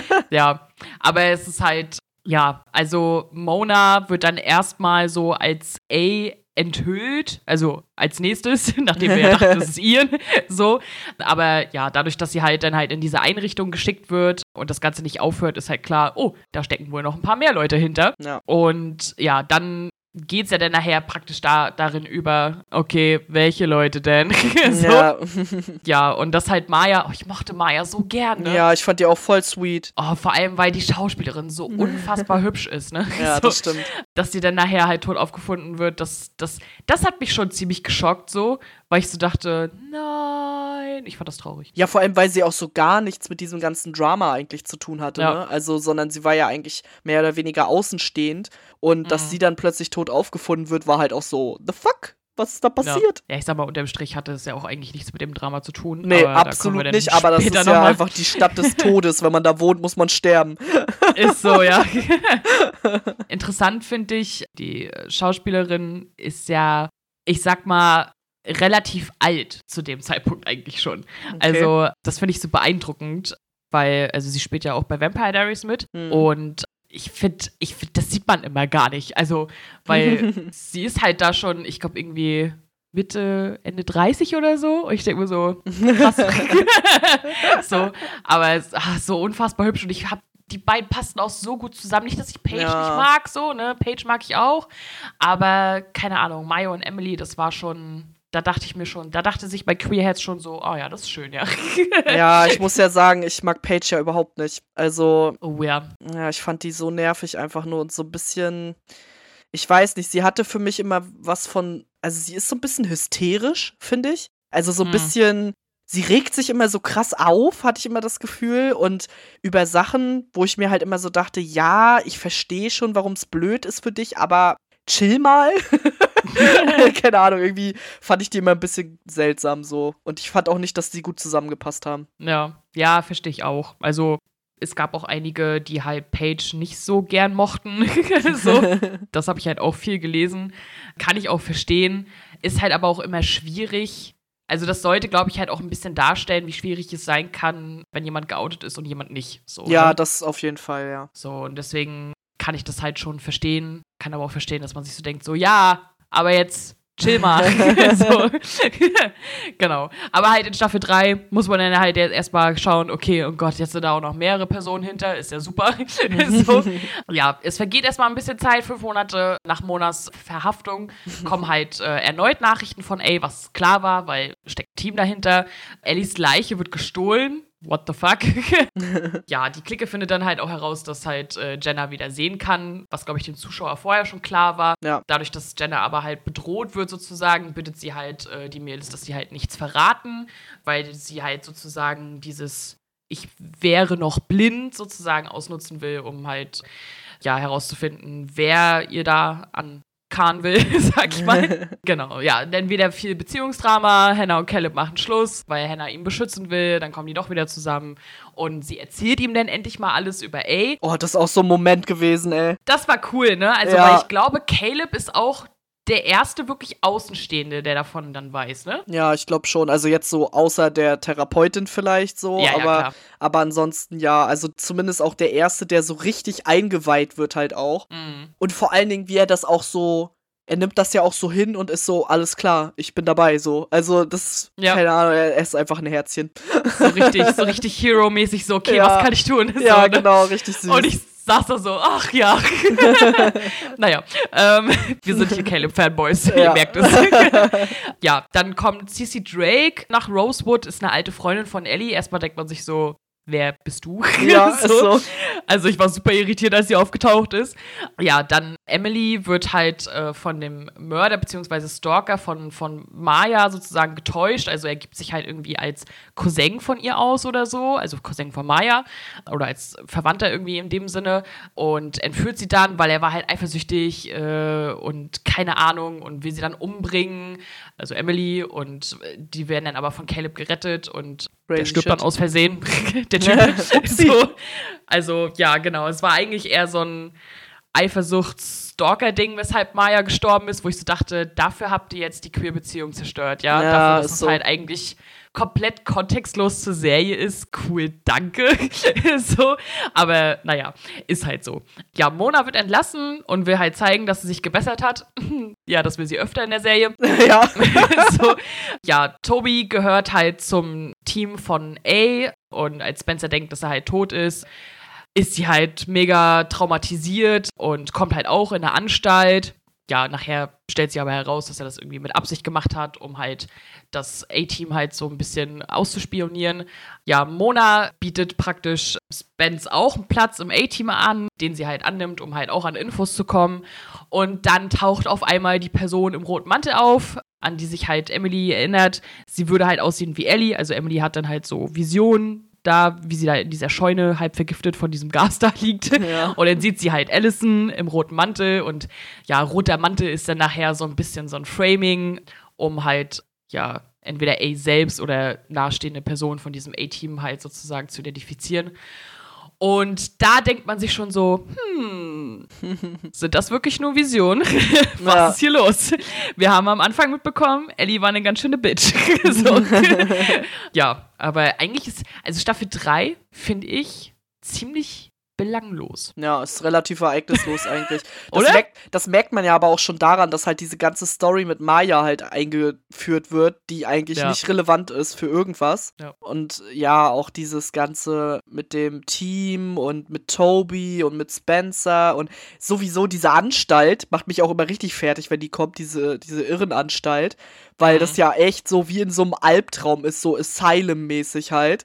ja, aber es ist halt, ja, also Mona wird dann erstmal so als A enthüllt, also als nächstes, nachdem wir ja dachten, das ist Ian, so. Aber ja, dadurch, dass sie halt dann halt in diese Einrichtung geschickt wird und das Ganze nicht aufhört, ist halt klar, oh, da stecken wohl noch ein paar mehr Leute hinter. Ja. Und ja, dann geht es ja dann nachher praktisch da, darin über, okay, welche Leute denn? so. ja. ja, und das halt Maya, oh, ich mochte Maya so gerne. Ja, ich fand die auch voll sweet. Oh, vor allem, weil die Schauspielerin so unfassbar hübsch ist, ne? Ja, so, das stimmt. Dass sie dann nachher halt tot aufgefunden wird, das, das, das hat mich schon ziemlich geschockt, so, weil ich so dachte, nein, ich fand das traurig. Ja, vor allem, weil sie auch so gar nichts mit diesem ganzen Drama eigentlich zu tun hatte, ja. ne? Also, sondern sie war ja eigentlich mehr oder weniger außenstehend und mhm. dass sie dann plötzlich tot aufgefunden wird, war halt auch so, the fuck? Was ist da passiert? Ja. ja, ich sag mal, unterm Strich hatte es ja auch eigentlich nichts mit dem Drama zu tun. Nee, absolut nicht, aber das ist ja mal. einfach die Stadt des Todes. Wenn man da wohnt, muss man sterben. Ist so, ja. Interessant finde ich, die Schauspielerin ist ja, ich sag mal, relativ alt zu dem Zeitpunkt eigentlich schon. Okay. Also, das finde ich so beeindruckend, weil, also sie spielt ja auch bei Vampire Diaries mit mhm. und ich finde, ich find, das sieht man immer gar nicht. Also, weil sie ist halt da schon, ich glaube, irgendwie Mitte, Ende 30 oder so. Und ich denke mir so, krass. so, aber es, ach, so unfassbar hübsch. Und ich habe die beiden passen auch so gut zusammen. Nicht, dass ich Paige ja. nicht mag, so, ne? Paige mag ich auch. Aber keine Ahnung, Mayo und Emily, das war schon da dachte ich mir schon, da dachte sich bei Queerheads schon so, oh ja, das ist schön, ja. ja, ich muss ja sagen, ich mag Paige ja überhaupt nicht. Also, oh ja. Ja, ich fand die so nervig einfach nur und so ein bisschen, ich weiß nicht, sie hatte für mich immer was von, also sie ist so ein bisschen hysterisch, finde ich. Also so ein hm. bisschen, sie regt sich immer so krass auf, hatte ich immer das Gefühl. Und über Sachen, wo ich mir halt immer so dachte, ja, ich verstehe schon, warum es blöd ist für dich, aber chill mal. Keine Ahnung, irgendwie fand ich die immer ein bisschen seltsam so. Und ich fand auch nicht, dass die gut zusammengepasst haben. Ja, ja, verstehe ich auch. Also es gab auch einige, die halt Page nicht so gern mochten. so. Das habe ich halt auch viel gelesen. Kann ich auch verstehen. Ist halt aber auch immer schwierig. Also das sollte, glaube ich, halt auch ein bisschen darstellen, wie schwierig es sein kann, wenn jemand geoutet ist und jemand nicht. So, ja, ne? das auf jeden Fall, ja. So, und deswegen kann ich das halt schon verstehen. Kann aber auch verstehen, dass man sich so denkt, so, ja, aber jetzt chill mal. so. genau. Aber halt in Staffel 3 muss man dann halt erstmal schauen, okay, oh Gott, jetzt sind da auch noch mehrere Personen hinter, ist ja super. so. Ja, es vergeht erstmal ein bisschen Zeit, fünf Monate nach Monas Verhaftung kommen halt äh, erneut Nachrichten von, ey, was klar war, weil steckt ein Team dahinter. Ellies Leiche wird gestohlen what the fuck? ja, die Clique findet dann halt auch heraus, dass halt äh, Jenna wieder sehen kann, was, glaube ich, dem Zuschauer vorher schon klar war. Ja. Dadurch, dass Jenna aber halt bedroht wird sozusagen, bittet sie halt äh, die Mädels, dass sie halt nichts verraten, weil sie halt sozusagen dieses ich wäre noch blind sozusagen ausnutzen will, um halt ja herauszufinden, wer ihr da an Kahn will, sag ich mal. genau, ja. Dann wieder viel Beziehungsdrama. Hannah und Caleb machen Schluss, weil Hannah ihn beschützen will. Dann kommen die doch wieder zusammen. Und sie erzählt ihm dann endlich mal alles über A. Oh, das ist auch so ein Moment gewesen, ey. Das war cool, ne? Also, ja. weil ich glaube, Caleb ist auch der erste wirklich Außenstehende, der davon dann weiß, ne? Ja, ich glaube schon. Also jetzt so außer der Therapeutin vielleicht so, ja, aber, ja, aber ansonsten ja, also zumindest auch der erste, der so richtig eingeweiht wird halt auch. Mhm. Und vor allen Dingen, wie er das auch so er nimmt das ja auch so hin und ist so, alles klar, ich bin dabei, so. Also, das, ja. keine Ahnung, er ist einfach ein Herzchen. So richtig, so richtig Hero-mäßig, so, okay, ja. was kann ich tun? So, ja, ne? genau, richtig süß. Und ich saß da so, ach ja. naja, ähm, wir sind hier Caleb-Fanboys, ja. ihr merkt es. ja, dann kommt Cissy Drake nach Rosewood, ist eine alte Freundin von Ellie. Erstmal denkt man sich so, wer bist du? Ja, so. so. Also ich war super irritiert, als sie aufgetaucht ist. Ja, dann Emily wird halt äh, von dem Mörder bzw. Stalker von, von Maya sozusagen getäuscht. Also er gibt sich halt irgendwie als Cousin von ihr aus oder so, also Cousin von Maya oder als Verwandter irgendwie in dem Sinne und entführt sie dann, weil er war halt eifersüchtig äh, und keine Ahnung und will sie dann umbringen, also Emily und äh, die werden dann aber von Caleb gerettet und Crazy der stirbt shit. dann aus Versehen. der Typ. so. Also, ja, genau. Es war eigentlich eher so ein Eifersuchts-Stalker-Ding, weshalb Maya gestorben ist, wo ich so dachte, dafür habt ihr jetzt die Queer-Beziehung zerstört, ja. ja dafür, dass es so. halt eigentlich komplett kontextlos zur Serie ist, cool, danke. so, aber naja, ist halt so. Ja, Mona wird entlassen und will halt zeigen, dass sie sich gebessert hat. ja, das will sie öfter in der Serie. Ja. so, ja, Toby gehört halt zum Team von A und als Spencer denkt, dass er halt tot ist, ist sie halt mega traumatisiert und kommt halt auch in eine Anstalt. Ja, nachher stellt sich aber heraus, dass er das irgendwie mit Absicht gemacht hat, um halt das A-Team halt so ein bisschen auszuspionieren. Ja, Mona bietet praktisch Spence auch einen Platz im A-Team an, den sie halt annimmt, um halt auch an Infos zu kommen. Und dann taucht auf einmal die Person im roten Mantel auf, an die sich halt Emily erinnert. Sie würde halt aussehen wie Ellie, also Emily hat dann halt so Visionen da, wie sie da in dieser Scheune halb vergiftet von diesem Gas da liegt. Ja. Und dann sieht sie halt Allison im roten Mantel und ja, roter Mantel ist dann nachher so ein bisschen so ein Framing, um halt, ja, entweder A selbst oder nahestehende Personen von diesem A-Team halt sozusagen zu identifizieren. Und da denkt man sich schon so, hm, sind das wirklich nur Visionen? Was ja. ist hier los? Wir haben am Anfang mitbekommen, Ellie war eine ganz schöne Bitch. so. ja, aber eigentlich ist, also Staffel 3 finde ich ziemlich belanglos. Ja, ist relativ ereignislos eigentlich. Das Oder? Merkt, das merkt man ja aber auch schon daran, dass halt diese ganze Story mit Maya halt eingeführt wird, die eigentlich ja. nicht relevant ist für irgendwas. Ja. Und ja, auch dieses Ganze mit dem Team und mit Toby und mit Spencer und sowieso diese Anstalt macht mich auch immer richtig fertig, wenn die kommt, diese, diese Irrenanstalt. Weil mhm. das ja echt so wie in so einem Albtraum ist, so Asylum-mäßig halt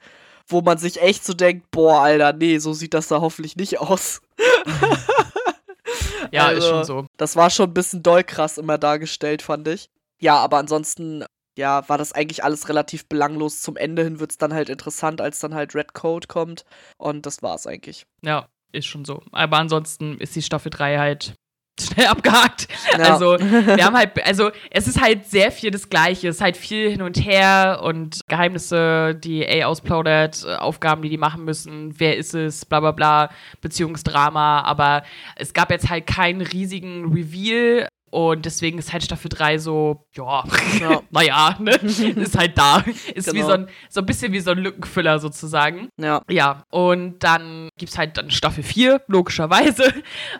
wo man sich echt so denkt, boah, Alter, nee, so sieht das da hoffentlich nicht aus. ja, also, ist schon so. Das war schon ein bisschen doll krass immer dargestellt, fand ich. Ja, aber ansonsten, ja, war das eigentlich alles relativ belanglos. Zum Ende hin wird es dann halt interessant, als dann halt Red Code kommt. Und das war's eigentlich. Ja, ist schon so. Aber ansonsten ist die Staffel 3 halt schnell abgehakt. Ja. Also, wir haben halt, also es ist halt sehr viel das Gleiche. Es ist halt viel hin und her und Geheimnisse, die A ausplaudert, Aufgaben, die die machen müssen, wer ist es, bla bla bla, Beziehungsdrama. Aber es gab jetzt halt keinen riesigen Reveal. Und deswegen ist halt Staffel 3 so, ja, ja. naja, ne? ist halt da. Ist genau. wie so ein, so ein bisschen wie so ein Lückenfüller sozusagen. Ja. Ja. Und dann gibt es halt dann Staffel 4, logischerweise.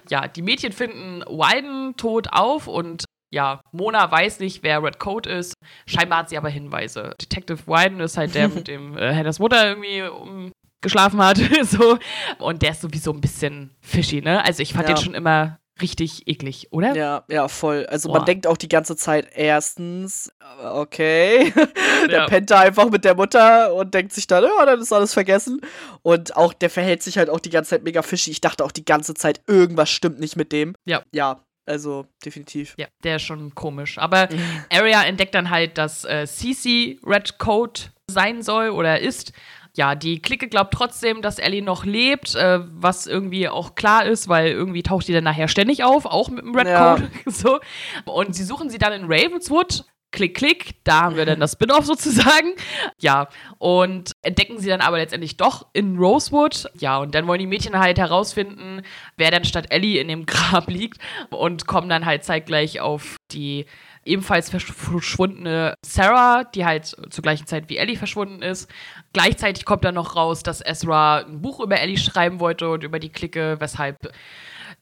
Ja, die Mädchen finden Wyden tot auf und ja, Mona weiß nicht, wer Red Coat ist. Scheinbar hat sie aber Hinweise. Detective Wyden ist halt der, mit dem äh, Hannahs Mutter irgendwie um geschlafen hat. so. Und der ist sowieso ein bisschen fishy, ne? Also ich fand ja. den schon immer richtig eklig, oder? Ja, ja, voll. Also Boah. man denkt auch die ganze Zeit, erstens, okay, der ja. pennt da einfach mit der Mutter und denkt sich dann, ja, dann ist alles vergessen. Und auch, der verhält sich halt auch die ganze Zeit mega fishy. Ich dachte auch die ganze Zeit, irgendwas stimmt nicht mit dem. Ja. Ja, also, definitiv. Ja, der ist schon komisch. Aber Arya entdeckt dann halt, dass äh, Cece Red Coat sein soll oder ist ja, die Clique glaubt trotzdem, dass Ellie noch lebt, äh, was irgendwie auch klar ist, weil irgendwie taucht die dann nachher ständig auf, auch mit dem Red ja. Code. so. Und sie suchen sie dann in Ravenswood. Klick, klick, da haben wir dann das Spin-off sozusagen. Ja, und entdecken sie dann aber letztendlich doch in Rosewood. Ja, und dann wollen die Mädchen halt herausfinden, wer dann statt Ellie in dem Grab liegt und kommen dann halt zeitgleich auf die ebenfalls verschwundene Sarah, die halt zur gleichen Zeit wie Ellie verschwunden ist. Gleichzeitig kommt dann noch raus, dass Ezra ein Buch über Ellie schreiben wollte und über die Clique, weshalb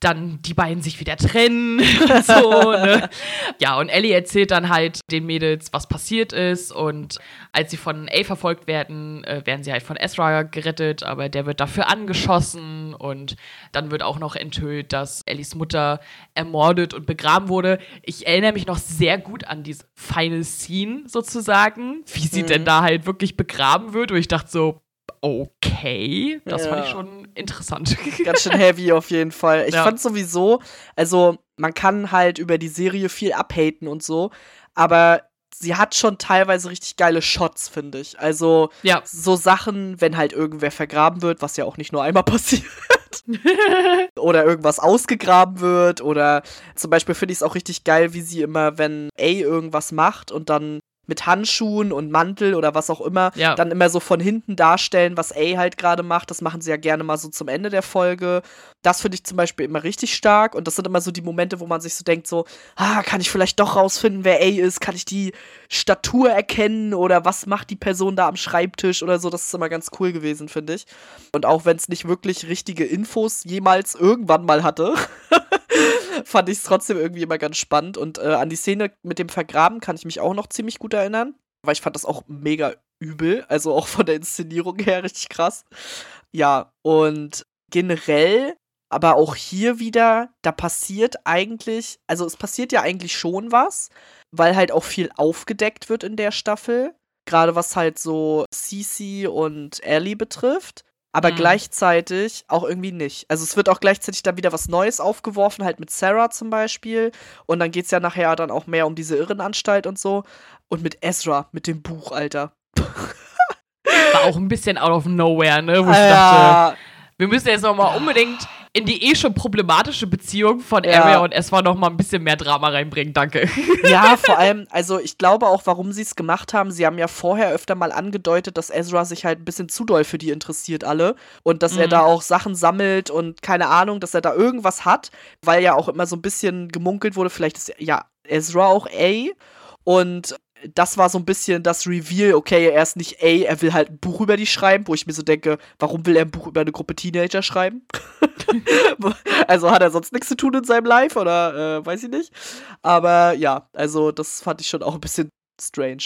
dann die beiden sich wieder trennen und so. Ne? Ja, und Ellie erzählt dann halt den Mädels, was passiert ist. Und als sie von A verfolgt werden, äh, werden sie halt von Ezra gerettet, aber der wird dafür angeschossen. Und dann wird auch noch enthüllt, dass Ellies Mutter ermordet und begraben wurde. Ich erinnere mich noch sehr gut an diese Final Scene sozusagen, wie sie mhm. denn da halt wirklich begraben wird. Und ich dachte so, okay. Das ja. fand ich schon interessant. Ganz schön heavy auf jeden Fall. Ich ja. fand sowieso, also man kann halt über die Serie viel abhaten und so, aber sie hat schon teilweise richtig geile Shots, finde ich. Also ja. so Sachen, wenn halt irgendwer vergraben wird, was ja auch nicht nur einmal passiert. oder irgendwas ausgegraben wird. Oder zum Beispiel finde ich es auch richtig geil, wie sie immer, wenn A irgendwas macht und dann mit Handschuhen und Mantel oder was auch immer Ja. dann immer so von hinten darstellen, was A halt gerade macht. Das machen sie ja gerne mal so zum Ende der Folge. Das finde ich zum Beispiel immer richtig stark und das sind immer so die Momente, wo man sich so denkt, so, ah, kann ich vielleicht doch rausfinden, wer A ist? Kann ich die Statur erkennen oder was macht die Person da am Schreibtisch oder so? Das ist immer ganz cool gewesen, finde ich. Und auch wenn es nicht wirklich richtige Infos jemals irgendwann mal hatte, fand ich es trotzdem irgendwie immer ganz spannend. Und äh, an die Szene mit dem Vergraben kann ich mich auch noch ziemlich gut erinnern, weil ich fand das auch mega übel, also auch von der Inszenierung her richtig krass. Ja, und generell, aber auch hier wieder, da passiert eigentlich, also es passiert ja eigentlich schon was, weil halt auch viel aufgedeckt wird in der Staffel. Gerade was halt so Cece und Ellie betrifft. Aber Mhm. gleichzeitig auch irgendwie nicht. Also es wird auch gleichzeitig dann wieder was Neues aufgeworfen, halt mit Sarah zum Beispiel. Und dann geht es ja nachher dann auch mehr um diese Irrenanstalt und so. Und mit Ezra, mit dem Buch, Alter. War auch ein bisschen out of nowhere, ne? Wo ich dachte, wir müssen jetzt noch mal unbedingt in die eh schon problematische Beziehung von Ja. Arya und Esma noch mal ein bisschen mehr Drama reinbringen. Danke. ja, vor allem, also ich glaube auch, warum sie es gemacht haben. Sie haben ja vorher öfter mal angedeutet, dass Ezra sich halt ein bisschen zu doll für die interessiert, alle. Und dass er Mhm. da auch Sachen sammelt und keine Ahnung, dass er da irgendwas hat, weil ja auch immer so ein bisschen gemunkelt wurde, vielleicht ist ja Ezra auch A. Und das war so ein bisschen das Reveal, okay, er ist nicht A, er will halt ein Buch über die schreiben, wo ich mir so denke, warum will er ein Buch über eine Gruppe Teenager schreiben? also hat er sonst nichts zu tun in seinem Life oder äh, weiß ich nicht. Aber ja, also das fand ich schon auch ein bisschen strange.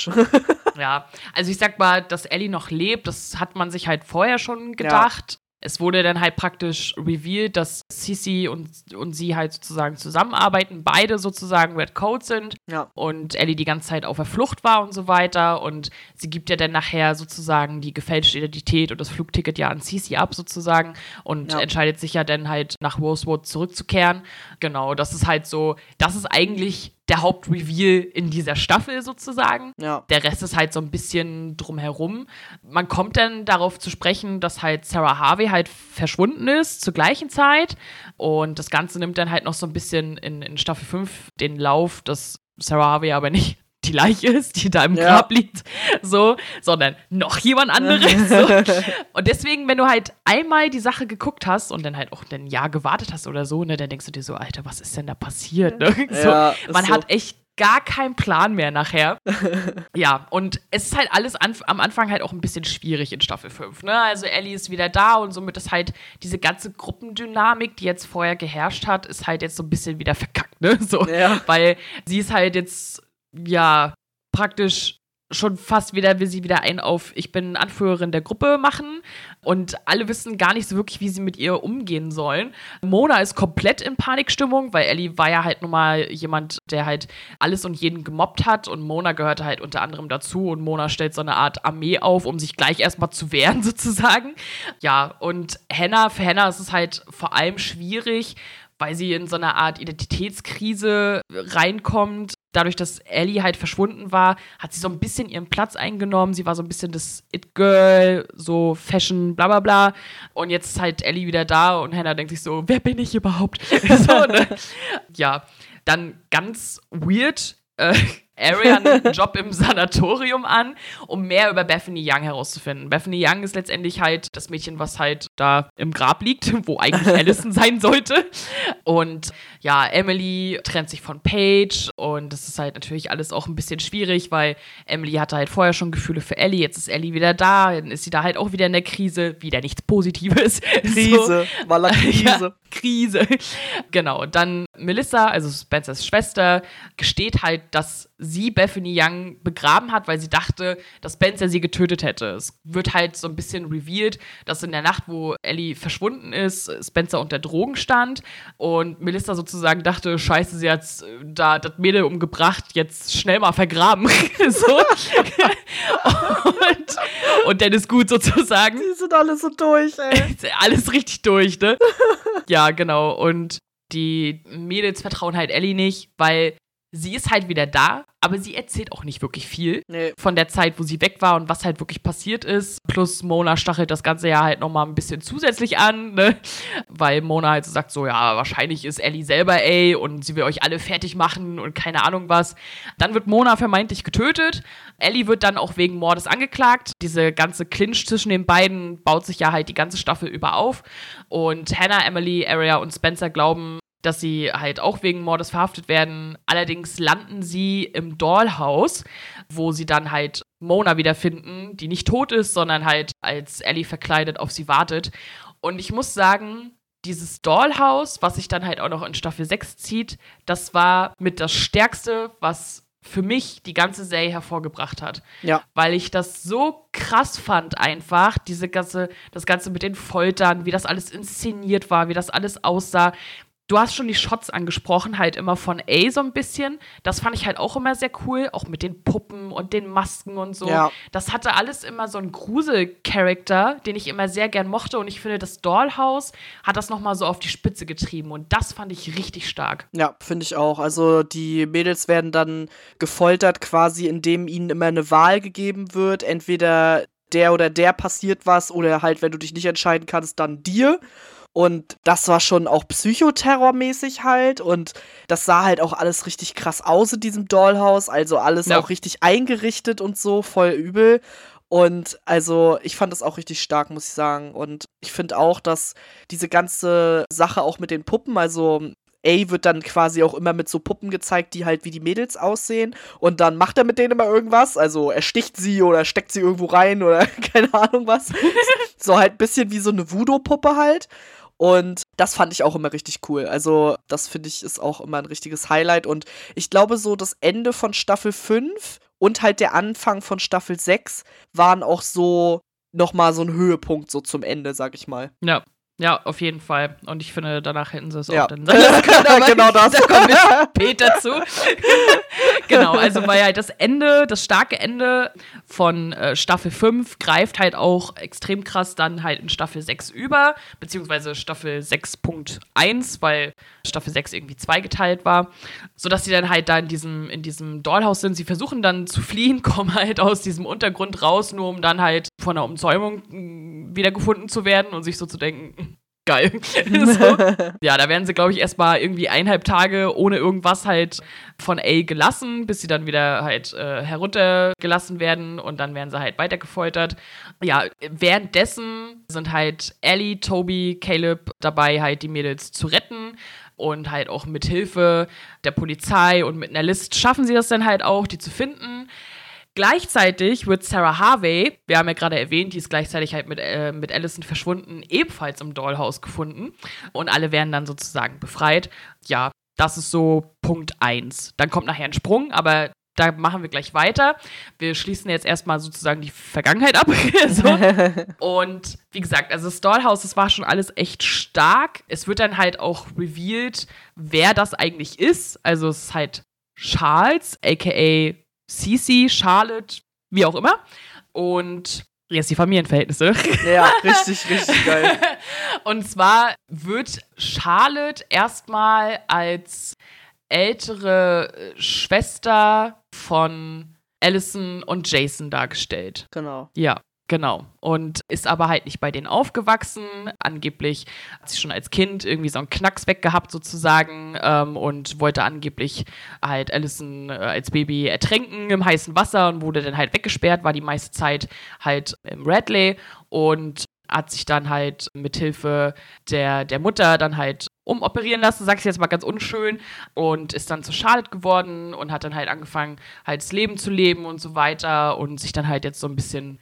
Ja, also ich sag mal, dass Ellie noch lebt, das hat man sich halt vorher schon gedacht. Es wurde dann halt praktisch revealed, dass Sissy und, und sie halt sozusagen zusammenarbeiten, beide sozusagen Red Coat sind ja. und Ellie die ganze Zeit auf der Flucht war und so weiter. Und sie gibt ja dann nachher sozusagen die gefälschte Identität und das Flugticket ja an Sissy ab sozusagen und Ja. entscheidet sich ja dann halt nach Rosewood zurückzukehren. Genau, das ist halt so, das ist eigentlich der Hauptreveal in dieser Staffel sozusagen. Ja. Der Rest ist halt so ein bisschen drumherum. Man kommt dann darauf zu sprechen, dass halt Sarah Harvey halt verschwunden ist zur gleichen Zeit. Und das Ganze nimmt dann halt noch so ein bisschen in, in Staffel 5 den Lauf, dass Sarah Harvey aber nicht die Leiche ist, die da im Ja. Grab liegt, so, sondern noch jemand anderes. so. Und deswegen, wenn du halt einmal die Sache geguckt hast und dann halt auch ein Jahr gewartet hast oder so, ne, dann denkst du dir so, Alter, was ist denn da passiert? Ne? So, Ja, man so. hat echt gar keinen Plan mehr nachher. ja, und es ist halt alles an, am Anfang halt auch ein bisschen schwierig in Staffel 5. Ne? Also Ellie ist wieder da und somit ist halt diese ganze Gruppendynamik, die jetzt vorher geherrscht hat, ist halt jetzt so ein bisschen wieder verkackt. Ne? So, Ja. Weil sie ist halt jetzt, ja, praktisch schon fast wieder, will sie wieder ein auf Ich bin Anführerin der Gruppe machen und alle wissen gar nicht so wirklich, wie sie mit ihr umgehen sollen. Mona ist komplett in Panikstimmung, weil Ellie war ja halt nun mal jemand, der halt alles und jeden gemobbt hat und Mona gehörte halt unter anderem dazu und Mona stellt so eine Art Armee auf, um sich gleich erstmal zu wehren sozusagen. Ja, und Hannah, für Hannah ist es halt vor allem schwierig, weil sie in so eine Art Identitätskrise reinkommt. Dadurch, dass Ellie halt verschwunden war, hat sie so ein bisschen ihren Platz eingenommen. Sie war so ein bisschen das It-Girl, so Fashion, bla bla bla. Und jetzt ist halt Ellie wieder da und Hannah denkt sich so, wer bin ich überhaupt? so, ne? Ja, dann ganz weird. Äh, Nimmt einen Job im Sanatorium an, um mehr über Bethany Young herauszufinden. Bethany Young ist letztendlich halt das Mädchen, was halt da im Grab liegt, wo eigentlich Allison sein sollte. Und ja, Emily trennt sich von Paige und das ist halt natürlich alles auch ein bisschen schwierig, weil Emily hatte halt vorher schon Gefühle für Ellie, jetzt ist Ellie wieder da, dann ist sie da halt auch wieder in der Krise, wieder nichts Positives. So. Krise. War la Krise. Ja, Krise. Genau. Dann Melissa, also Spencers Schwester, gesteht halt, dass sie Bethany Young begraben hat, weil sie dachte, dass Spencer sie getötet hätte. Es wird halt so ein bisschen revealed, dass in der Nacht, wo Ellie verschwunden ist, Spencer unter Drogen stand und Melissa sozusagen dachte, scheiße, sie hat da das Mädel umgebracht, jetzt schnell mal vergraben. so. und, und dann ist gut sozusagen. Die sind alle so durch, ey. Alles richtig durch, ne? ja, genau. Und die Mädels vertrauen halt Ellie nicht, weil sie ist halt wieder da, aber sie erzählt auch nicht wirklich viel Nee. von der Zeit, wo sie weg war und was halt wirklich passiert ist. Plus Mona stachelt das ganze ja halt nochmal ein bisschen zusätzlich an, ne? Weil Mona halt so sagt so, ja, wahrscheinlich ist Ellie selber ey und sie will euch alle fertig machen und keine Ahnung was. Dann wird Mona vermeintlich getötet. Ellie wird dann auch wegen Mordes angeklagt. Diese ganze Clinch zwischen den beiden baut sich ja halt die ganze Staffel über auf. Und Hannah, Emily, Aria und Spencer glauben, dass sie halt auch wegen Mordes verhaftet werden. Allerdings landen sie im Dollhaus, wo sie dann halt Mona wiederfinden, die nicht tot ist, sondern halt als Ellie verkleidet auf sie wartet. Und ich muss sagen, dieses Dollhaus, was sich dann halt auch noch in Staffel 6 zieht, das war mit das Stärkste, was für mich die ganze Serie hervorgebracht hat Ja. weil ich das so krass fand einfach, diese ganze, das Ganze mit den Foltern, wie das alles inszeniert war, wie das alles aussah. Du hast schon die Shots angesprochen, halt immer von A so ein bisschen. Das fand ich halt auch immer sehr cool, auch mit den Puppen und den Masken und so. Ja. Das hatte alles immer so einen Grusel-Charakter, den ich immer sehr gern mochte. Und ich finde, das Dollhouse hat das nochmal so auf die Spitze getrieben. Und das fand ich richtig stark. Ja, finde ich auch. Also die Mädels werden dann gefoltert, quasi, indem ihnen immer eine Wahl gegeben wird. Entweder der oder der passiert was oder halt, wenn du dich nicht entscheiden kannst, dann dir. Und das war schon auch psychoterrormäßig halt. Und das sah halt auch alles richtig krass aus in diesem Dollhaus. Also alles Ja. auch richtig eingerichtet und so, voll übel. Und also ich fand das auch richtig stark, muss ich sagen. Und ich finde auch, dass diese ganze Sache auch mit den Puppen, also A wird dann quasi auch immer mit so Puppen gezeigt, die halt wie die Mädels aussehen. Und dann macht er mit denen immer irgendwas. Also er sticht sie oder steckt sie irgendwo rein oder keine Ahnung was. so halt ein bisschen wie so eine Voodoo-Puppe halt. Und das fand ich auch immer richtig cool. Also, das finde ich ist auch immer ein richtiges Highlight. Und ich glaube, so das Ende von Staffel 5 und halt der Anfang von Staffel 6 waren auch so nochmal so ein Höhepunkt so zum Ende, sag ich mal. Ja. Ja, auf jeden Fall. Und ich finde, danach hätten sie es Ja. auch dann lassen können, aber Genau das. Da kommen wir später zu. genau, also weil halt das Ende, das starke Ende von äh, Staffel 5 greift halt auch extrem krass dann halt in Staffel 6 über, beziehungsweise Staffel 6.1, weil Staffel 6 irgendwie zweigeteilt war, sodass sie dann halt da in diesem, in diesem Dollhaus sind. Sie versuchen dann zu fliehen, kommen halt aus diesem Untergrund raus, nur um dann halt von einer Umzäumung mh, wiedergefunden zu werden und sich so zu denken, geil. so. Ja, da werden sie, glaube ich, erstmal irgendwie eineinhalb Tage ohne irgendwas halt von A gelassen, bis sie dann wieder halt äh, heruntergelassen werden und dann werden sie halt weitergefoltert. Ja, währenddessen sind halt Ellie, Toby, Caleb dabei, halt die Mädels zu retten. Und halt auch mit Hilfe der Polizei und mit einer List schaffen sie das dann halt auch, die zu finden. Gleichzeitig wird Sarah Harvey, wir haben ja gerade erwähnt, die ist gleichzeitig halt mit, äh, mit Allison verschwunden, ebenfalls im Dollhaus gefunden. Und alle werden dann sozusagen befreit. Ja, das ist so Punkt 1. Dann kommt nachher ein Sprung, aber da machen wir gleich weiter. Wir schließen jetzt erstmal sozusagen die Vergangenheit ab. so. Und wie gesagt, also das Dollhouse, das war schon alles echt stark. Es wird dann halt auch revealed, wer das eigentlich ist. Also es ist halt Charles, aka Cece, Charlotte, wie auch immer. Und jetzt die Familienverhältnisse. ja, richtig, richtig geil. Und zwar wird Charlotte erstmal als ältere Schwester von Allison und Jason dargestellt. Genau. Ja, genau. Und ist aber halt nicht bei denen aufgewachsen. Angeblich hat sie schon als Kind irgendwie so einen Knacks weggehabt sozusagen ähm, und wollte angeblich halt Allison äh, als Baby ertränken im heißen Wasser und wurde dann halt weggesperrt, war die meiste Zeit halt im Radley und hat sich dann halt mit Hilfe der, der Mutter dann halt umoperieren lassen, sag ich jetzt mal ganz unschön, und ist dann zu Charlotte geworden und hat dann halt angefangen, halt das Leben zu leben und so weiter und sich dann halt jetzt so ein bisschen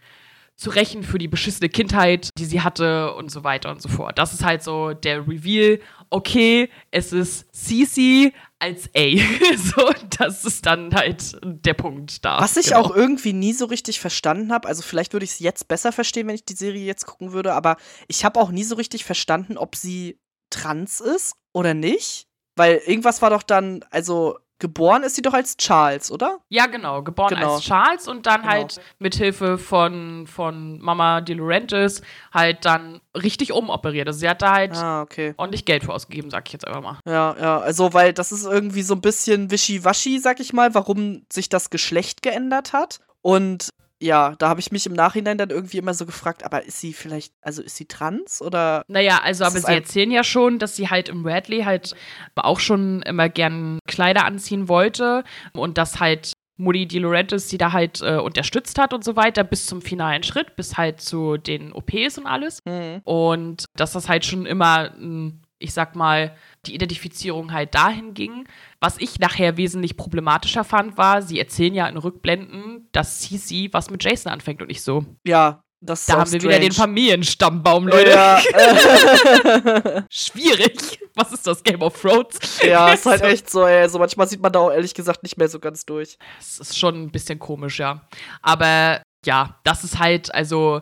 zu rächen für die beschissene Kindheit, die sie hatte und so weiter und so fort. Das ist halt so der Reveal. Okay, es ist Cece als A. so, das ist dann halt der Punkt da. Was ich Genau. auch irgendwie nie so richtig verstanden habe, also vielleicht würde ich es jetzt besser verstehen, wenn ich die Serie jetzt gucken würde, aber ich habe auch nie so richtig verstanden, ob sie trans ist oder nicht. Weil irgendwas war doch dann, also geboren ist sie doch als Charles, oder? Ja, genau. Geboren Genau. als Charles und dann Genau. halt mit Hilfe von, von Mama De Laurentiis halt dann richtig umoperiert. Also sie hat da halt Ah, okay. ordentlich Geld für ausgegeben, sag ich jetzt einfach mal. Ja, ja, also weil das ist irgendwie so ein bisschen wischiwaschi, sag ich mal, warum sich das Geschlecht geändert hat. Und ja, da habe ich mich im Nachhinein dann irgendwie immer so gefragt, aber ist sie vielleicht, also ist sie trans oder? Naja, also, aber sie ein- erzählen ja schon, dass sie halt im Radley halt auch schon immer gern Kleider anziehen wollte und dass halt Mutti Di Laurentiis sie da halt äh, unterstützt hat und so weiter bis zum finalen Schritt, bis halt zu den OPs und alles. Hm. Und dass das halt schon immer, m, ich sag mal, die Identifizierung halt dahin ging. Was ich nachher wesentlich problematischer fand, war, sie erzählen ja in Rückblenden, dass Cici was mit Jason anfängt und nicht so. Ja, das ist Da haben wir wieder den. Familienstammbaum, Leute. Ja, Schwierig. Was ist das, Game of Thrones? ja, ist halt So. echt so, ey. So manchmal sieht man da auch ehrlich gesagt nicht mehr so ganz durch. Es ist schon ein bisschen komisch, ja. Aber ja, das ist halt, also,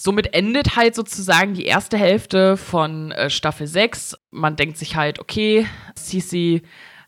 somit endet halt sozusagen die erste Hälfte von äh, Staffel 6. Man denkt sich halt, okay, Cece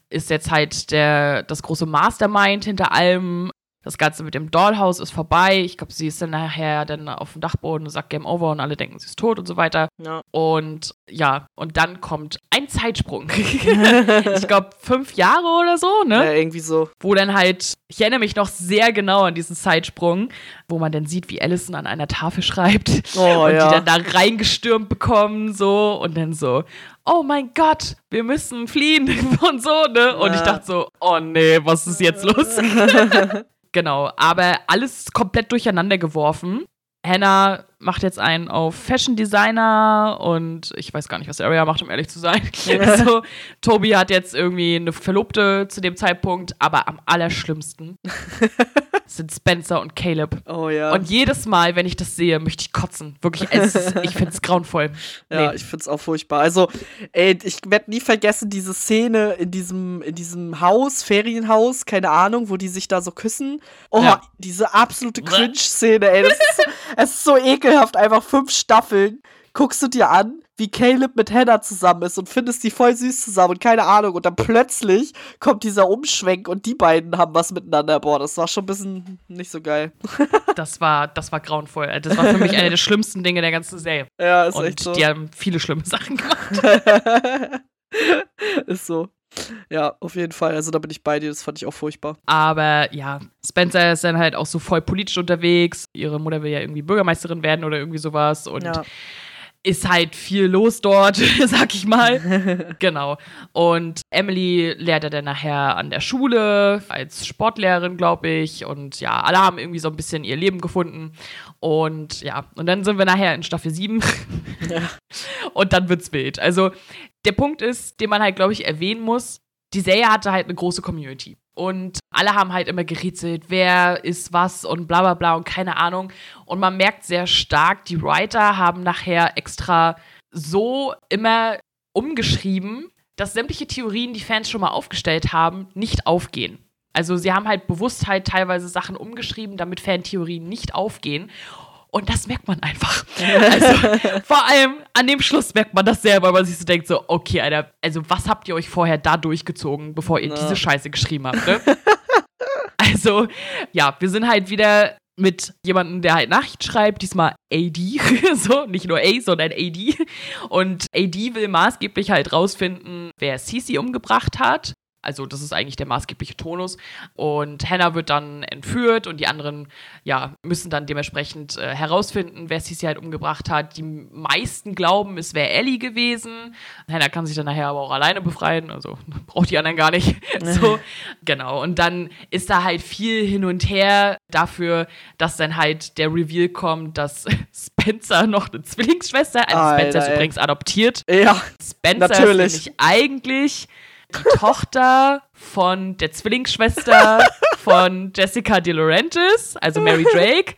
ist jetzt halt der, das große Mastermind hinter allem. Das Ganze mit dem Dollhouse ist vorbei. Ich glaube, sie ist dann nachher dann auf dem Dachboden und sagt Game Over und alle denken, sie ist tot und so weiter. Ja. Und ja, und dann kommt ein Zeitsprung. ich glaube, fünf Jahre oder so, ne? ja, irgendwie so. wo dann halt, ich erinnere mich noch sehr genau an diesen Zeitsprung, wo man dann sieht, wie Allison an einer Tafel schreibt Oh, und ja. die dann da reingestürmt bekommen, so und dann so, oh mein Gott, wir müssen fliehen und so, ne? Und ich dachte so, oh nee, was ist jetzt los? Genau, aber alles komplett durcheinander geworfen. Hannah macht jetzt einen auf Fashion Designer und ich weiß gar nicht, was Aria macht, um ehrlich zu sein. so, Tobi hat jetzt irgendwie eine Verlobte zu dem Zeitpunkt, aber am allerschlimmsten sind Spencer und Caleb. Oh ja. Und jedes Mal, wenn ich das sehe, möchte ich kotzen. Wirklich, es ich finde es grauenvoll. Ja, Nee. ich find's auch furchtbar. Also, ey, ich werde nie vergessen, diese Szene in diesem, in diesem Haus, Ferienhaus, keine Ahnung, wo die sich da so küssen. Oh, Ja. diese absolute Cringe-Szene, ey. Das ist, so, es ist so ekelhaft, einfach fünf Staffeln. Guckst du dir an, wie Caleb mit Hannah zusammen ist und findest die voll süß zusammen und keine Ahnung. Und dann plötzlich kommt dieser Umschwenk und die beiden haben was miteinander. Boah, das war schon ein bisschen nicht so geil. Das war, das war grauenvoll. Das war für mich eine der schlimmsten Dinge der ganzen Serie. Ja, ist Und echt so. die haben viele schlimme Sachen gemacht. ist so. Ja, auf jeden Fall. Also da bin ich bei dir, das fand ich auch furchtbar. Aber ja, Spencer ist dann halt auch so voll politisch unterwegs. Ihre Mutter will ja irgendwie Bürgermeisterin werden oder irgendwie sowas. Und Ja. Ist halt viel los dort, sag ich mal. genau. Und Emily lehrt er dann nachher an der Schule als Sportlehrerin, glaube ich. Und ja, alle haben irgendwie so ein bisschen ihr Leben gefunden. Und ja, und dann sind wir nachher in Staffel 7. Ja. Und dann wird's wild. Also, der Punkt ist, den man halt, glaube ich, erwähnen muss, die Serie hatte halt eine große Community. Und alle haben halt immer gerätselt, wer ist was und bla bla bla und keine Ahnung. Und man merkt sehr stark, die Writer haben nachher extra so immer umgeschrieben, dass sämtliche Theorien, die Fans schon mal aufgestellt haben, nicht aufgehen. Also sie haben halt bewusst halt teilweise Sachen umgeschrieben, damit Fantheorien nicht aufgehen. Und das merkt man einfach. Also vor allem an dem Schluss merkt man das selber, weil man sich so denkt, so, okay, Alter, also was habt ihr euch vorher da durchgezogen, bevor ihr Na. diese Scheiße geschrieben habt, ne? also, ja, wir sind halt wieder mit jemandem, der halt Nachricht schreibt, diesmal AD, so, nicht nur A, sondern AD. Und AD will maßgeblich halt rausfinden, wer Cece umgebracht hat. Also, das ist eigentlich der maßgebliche Tonus. Und Hannah wird dann entführt und die anderen, ja, müssen dann dementsprechend äh, herausfinden, wer Cece halt umgebracht hat. Die meisten glauben, es wäre Ellie gewesen. Hannah kann sich dann nachher aber auch alleine befreien, also braucht die anderen gar nicht. so, genau. Und dann ist da halt viel hin und her dafür, dass dann halt der Reveal kommt, dass Spencer noch eine Zwillingsschwester, also Alter, Spencer ist ey. übrigens adoptiert. Ja, Spencer Natürlich. ist nämlich eigentlich die Tochter von der Zwillingsschwester von Jessica De Laurentiis, also Mary Drake.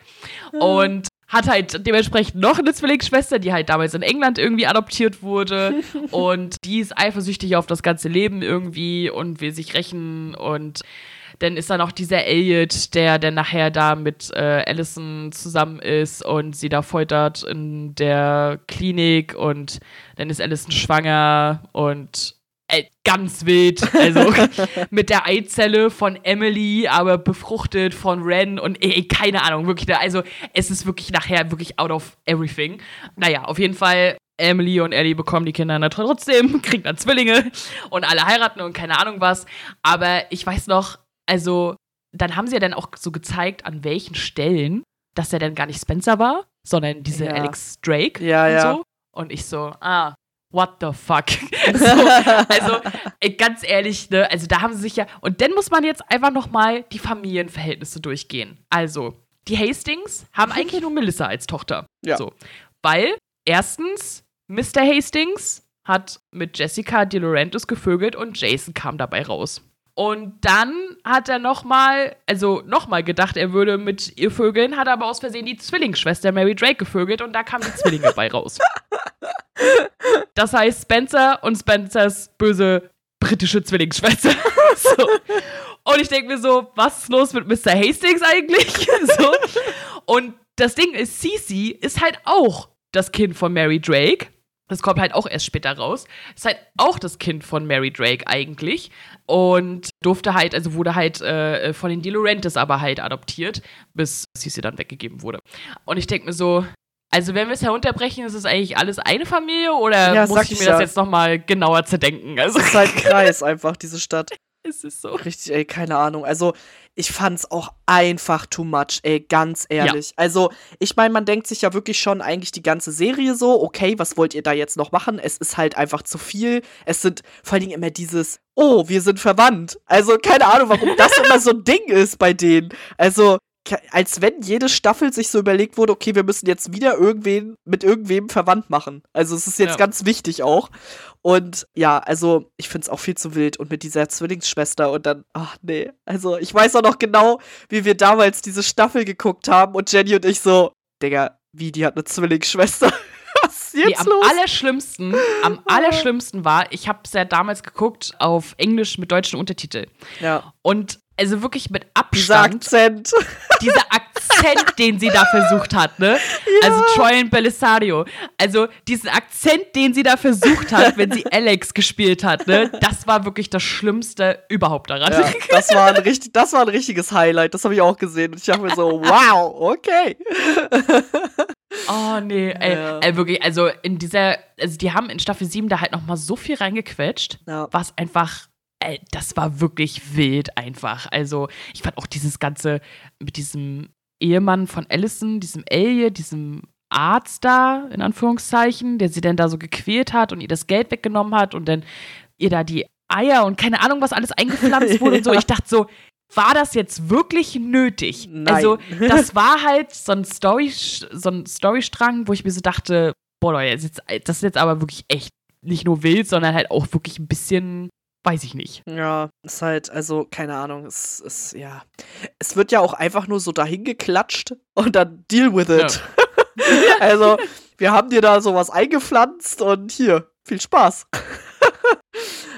Und hat halt dementsprechend noch eine Zwillingsschwester, die halt damals in England irgendwie adoptiert wurde. Und die ist eifersüchtig auf das ganze Leben irgendwie und will sich rächen. Und dann ist da noch dieser Elliot, der dann nachher da mit äh, Allison zusammen ist und sie da foltert in der Klinik. Und dann ist Allison schwanger und äh, ganz wild. Also mit der Eizelle von Emily, aber befruchtet von Ren und ey, keine Ahnung, wirklich. Also es ist wirklich nachher wirklich out of everything. Naja, auf jeden Fall Emily und Ellie bekommen die Kinder dann trotzdem, kriegen dann Zwillinge und alle heiraten und keine Ahnung was. Aber ich weiß noch, also dann haben sie ja dann auch so gezeigt, an welchen Stellen, dass er dann gar nicht Spencer war, sondern diese Ja. Alex Drake Ja, und ja. so. Und ich so, ah, what the fuck? so, also, ey, ganz ehrlich, ne, also da haben sie sich ja, und dann muss man jetzt einfach nochmal die Familienverhältnisse durchgehen. Also, die Hastings haben eigentlich nur Melissa als Tochter. Ja. So, weil, erstens, Mr. Hastings hat mit Jessica De Laurentiis gevögelt und Jason kam dabei raus. Und dann hat er nochmal, also nochmal gedacht, er würde mit ihr vögeln, hat aber aus Versehen die Zwillingsschwester Mary Drake gevögelt und da kamen die Zwillinge bei raus. Das heißt Spencer und Spencers böse britische Zwillingsschwester. so. Und ich denke mir so, was ist los mit Mr. Hastings eigentlich? so. Und das Ding ist, Cece ist halt auch das Kind von Mary Drake. Das kommt halt auch erst später raus. Ist halt auch das Kind von Mary Drake eigentlich. Und durfte halt, also wurde halt äh, von den De Laurentiis aber halt adoptiert, bis Cece dann weggegeben wurde. Und ich denke mir so, also wenn wir es herunterbrechen, ist es eigentlich alles eine Familie oder Ja, muss ich ich mir das ja. jetzt nochmal genauer zerdenken? Also Es ist halt ein Kreis einfach, diese Stadt. es ist so. Richtig, ey, keine Ahnung. Also, ich fand's auch einfach too much, ey, ganz ehrlich. Also, ich meine, man denkt sich ja wirklich schon eigentlich die ganze Serie so, okay, was wollt ihr da jetzt noch machen? Es ist halt einfach zu viel. Es sind vor allen Dingen immer dieses, oh, wir sind verwandt. Also, keine Ahnung, warum das immer so ein Ding ist bei denen. Also, als wenn jede Staffel sich so überlegt wurde, okay, wir müssen jetzt wieder irgendwen mit irgendwem verwandt machen. Also, es ist jetzt Ja. ganz wichtig auch. Und ja, also ich finde es auch viel zu wild. Und mit dieser Zwillingsschwester und dann, ach nee. Also ich weiß auch noch genau, wie wir damals diese Staffel geguckt haben und Jenny und ich so, Digga, wie, die hat eine Zwillingsschwester. Was ist jetzt Nee, am los? allerschlimmsten, am allerschlimmsten war, ich habe es ja damals geguckt auf Englisch mit deutschen Untertiteln. Ja, Und also wirklich mit dieser Abstand, Akzent. dieser Akzent, den sie da versucht hat, ne? Also Troy und Belisario. Also diesen Akzent, den sie da versucht hat, wenn sie Alex gespielt hat, ne? Das war wirklich das Schlimmste überhaupt daran. Ja, das war ein richtig, das war ein richtiges Highlight. Das habe ich auch gesehen. Und ich dachte mir so, wow, okay. Oh nee, ey, Ja. ey, wirklich, also in dieser, also die haben in Staffel 7 da halt nochmal so viel reingequetscht, Ja. was einfach, ey, das war wirklich wild einfach. Also ich fand auch dieses Ganze mit diesem Ehemann von Allison, diesem Elliot, diesem Arzt da, in Anführungszeichen, der sie dann da so gequält hat und ihr das Geld weggenommen hat und dann ihr da die Eier und keine Ahnung, was alles eingepflanzt wurde und so. Ja. Ich dachte so, war das jetzt wirklich nötig? Nein. Also, das war halt so ein, Story, so ein Storystrang, wo ich mir so dachte, boah, Leute, das ist jetzt aber wirklich echt nicht nur wild, sondern halt auch wirklich ein bisschen, weiß ich nicht. Ja, ist halt, also, keine Ahnung, es ist, ja. Es wird ja auch einfach nur so dahin geklatscht und dann deal with it. also, wir haben dir da sowas eingepflanzt und hier, viel Spaß.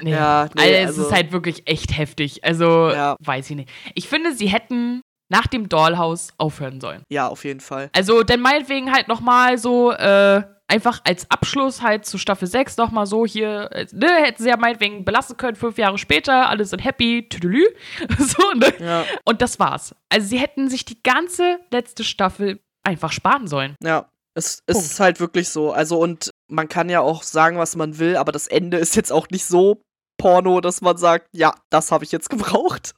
Nee. Ja, nee, also, es also- ist halt wirklich echt heftig. Also, Ja. weiß ich nicht. Ich finde, sie hätten nach dem Dollhouse aufhören sollen. Ja, auf jeden Fall. Also, dann meinetwegen halt nochmal so, äh, einfach als Abschluss halt zu Staffel 6 nochmal so hier, ne, hätten sie ja meinetwegen belassen können, fünf Jahre später, alle sind happy, tüdelü. so, ne? Ja, Und das war's. Also, sie hätten sich die ganze letzte Staffel einfach sparen sollen. ja. Es, es ist halt wirklich so. Also, und man kann ja auch sagen, was man will, aber das Ende ist jetzt auch nicht so Porno, dass man sagt, ja, das habe ich jetzt gebraucht.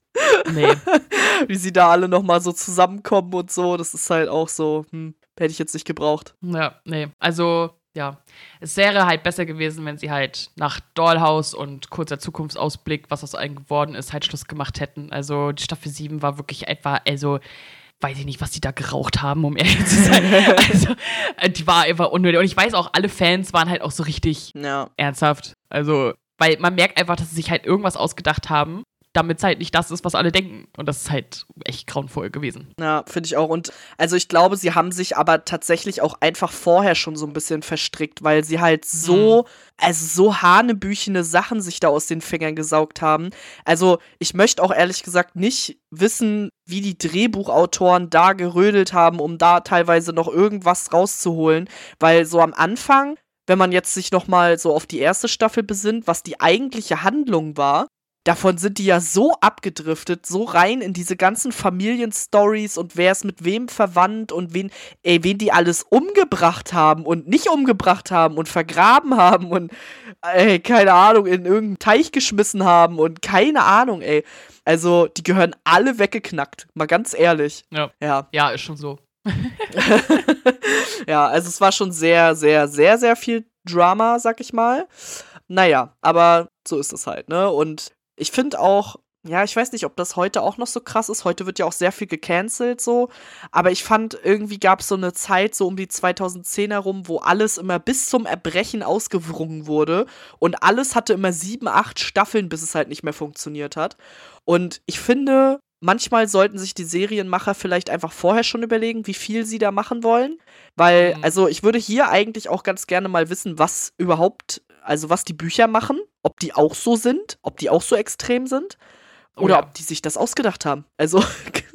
Nee. Wie sie da alle nochmal so zusammenkommen und so, das ist halt auch so, hm, hätte ich jetzt nicht gebraucht. Ja, nee. Also, ja. Es wäre halt besser gewesen, wenn sie halt nach Dollhouse und kurzer Zukunftsausblick, was aus allen geworden ist, halt Schluss gemacht hätten. Also, die Staffel 7 war wirklich etwa, also, weiß ich nicht, was die da geraucht haben, um ehrlich zu sein. also, äh, die war einfach unnötig. Und ich weiß auch, alle Fans waren halt auch so richtig Ja, ernsthaft. Also, weil man merkt einfach, dass sie sich halt irgendwas ausgedacht haben, damit es halt nicht das ist, was alle denken. Und das ist halt echt grauenvoll gewesen. Ja, finde ich auch. Und also ich glaube, sie haben sich aber tatsächlich auch einfach vorher schon so ein bisschen verstrickt, weil sie halt so, also so hanebüchene Sachen sich da aus den Fingern gesaugt haben. Also ich möchte auch ehrlich gesagt nicht wissen, wie die Drehbuchautoren da gerödelt haben, um da teilweise noch irgendwas rauszuholen, weil so am Anfang wenn man jetzt sich noch mal so auf die erste Staffel besinnt, was die eigentliche Handlung war, davon sind die ja so abgedriftet, so rein in diese ganzen Familienstories und wer ist mit wem verwandt und wen, ey, wen die alles umgebracht haben und nicht umgebracht haben und vergraben haben und, ey, keine Ahnung, in irgendeinen Teich geschmissen haben und keine Ahnung, ey. Also, die gehören alle weggeknackt, mal ganz ehrlich. Ja. Ja. Ja, ist schon so. ja, also es war schon sehr, sehr, sehr, sehr viel Drama, sag ich mal. Naja, aber so ist es halt, ne? Und ich finde auch, ja, ich weiß nicht, ob das heute auch noch so krass ist. Heute wird ja auch sehr viel gecancelt so. Aber ich fand, irgendwie gab es so eine Zeit, so um die 2010 herum, wo alles immer bis zum Erbrechen ausgewrungen wurde. Und alles hatte immer sieben, acht Staffeln, bis es halt nicht mehr funktioniert hat. Und ich finde, manchmal sollten sich die Serienmacher vielleicht einfach vorher schon überlegen, wie viel sie da machen wollen. Weil, Mhm. also ich würde hier eigentlich auch ganz gerne mal wissen, was überhaupt, also was die Bücher machen, ob die auch so sind, ob die auch so extrem sind. Oh Oder ja. ob die sich das ausgedacht haben. Also,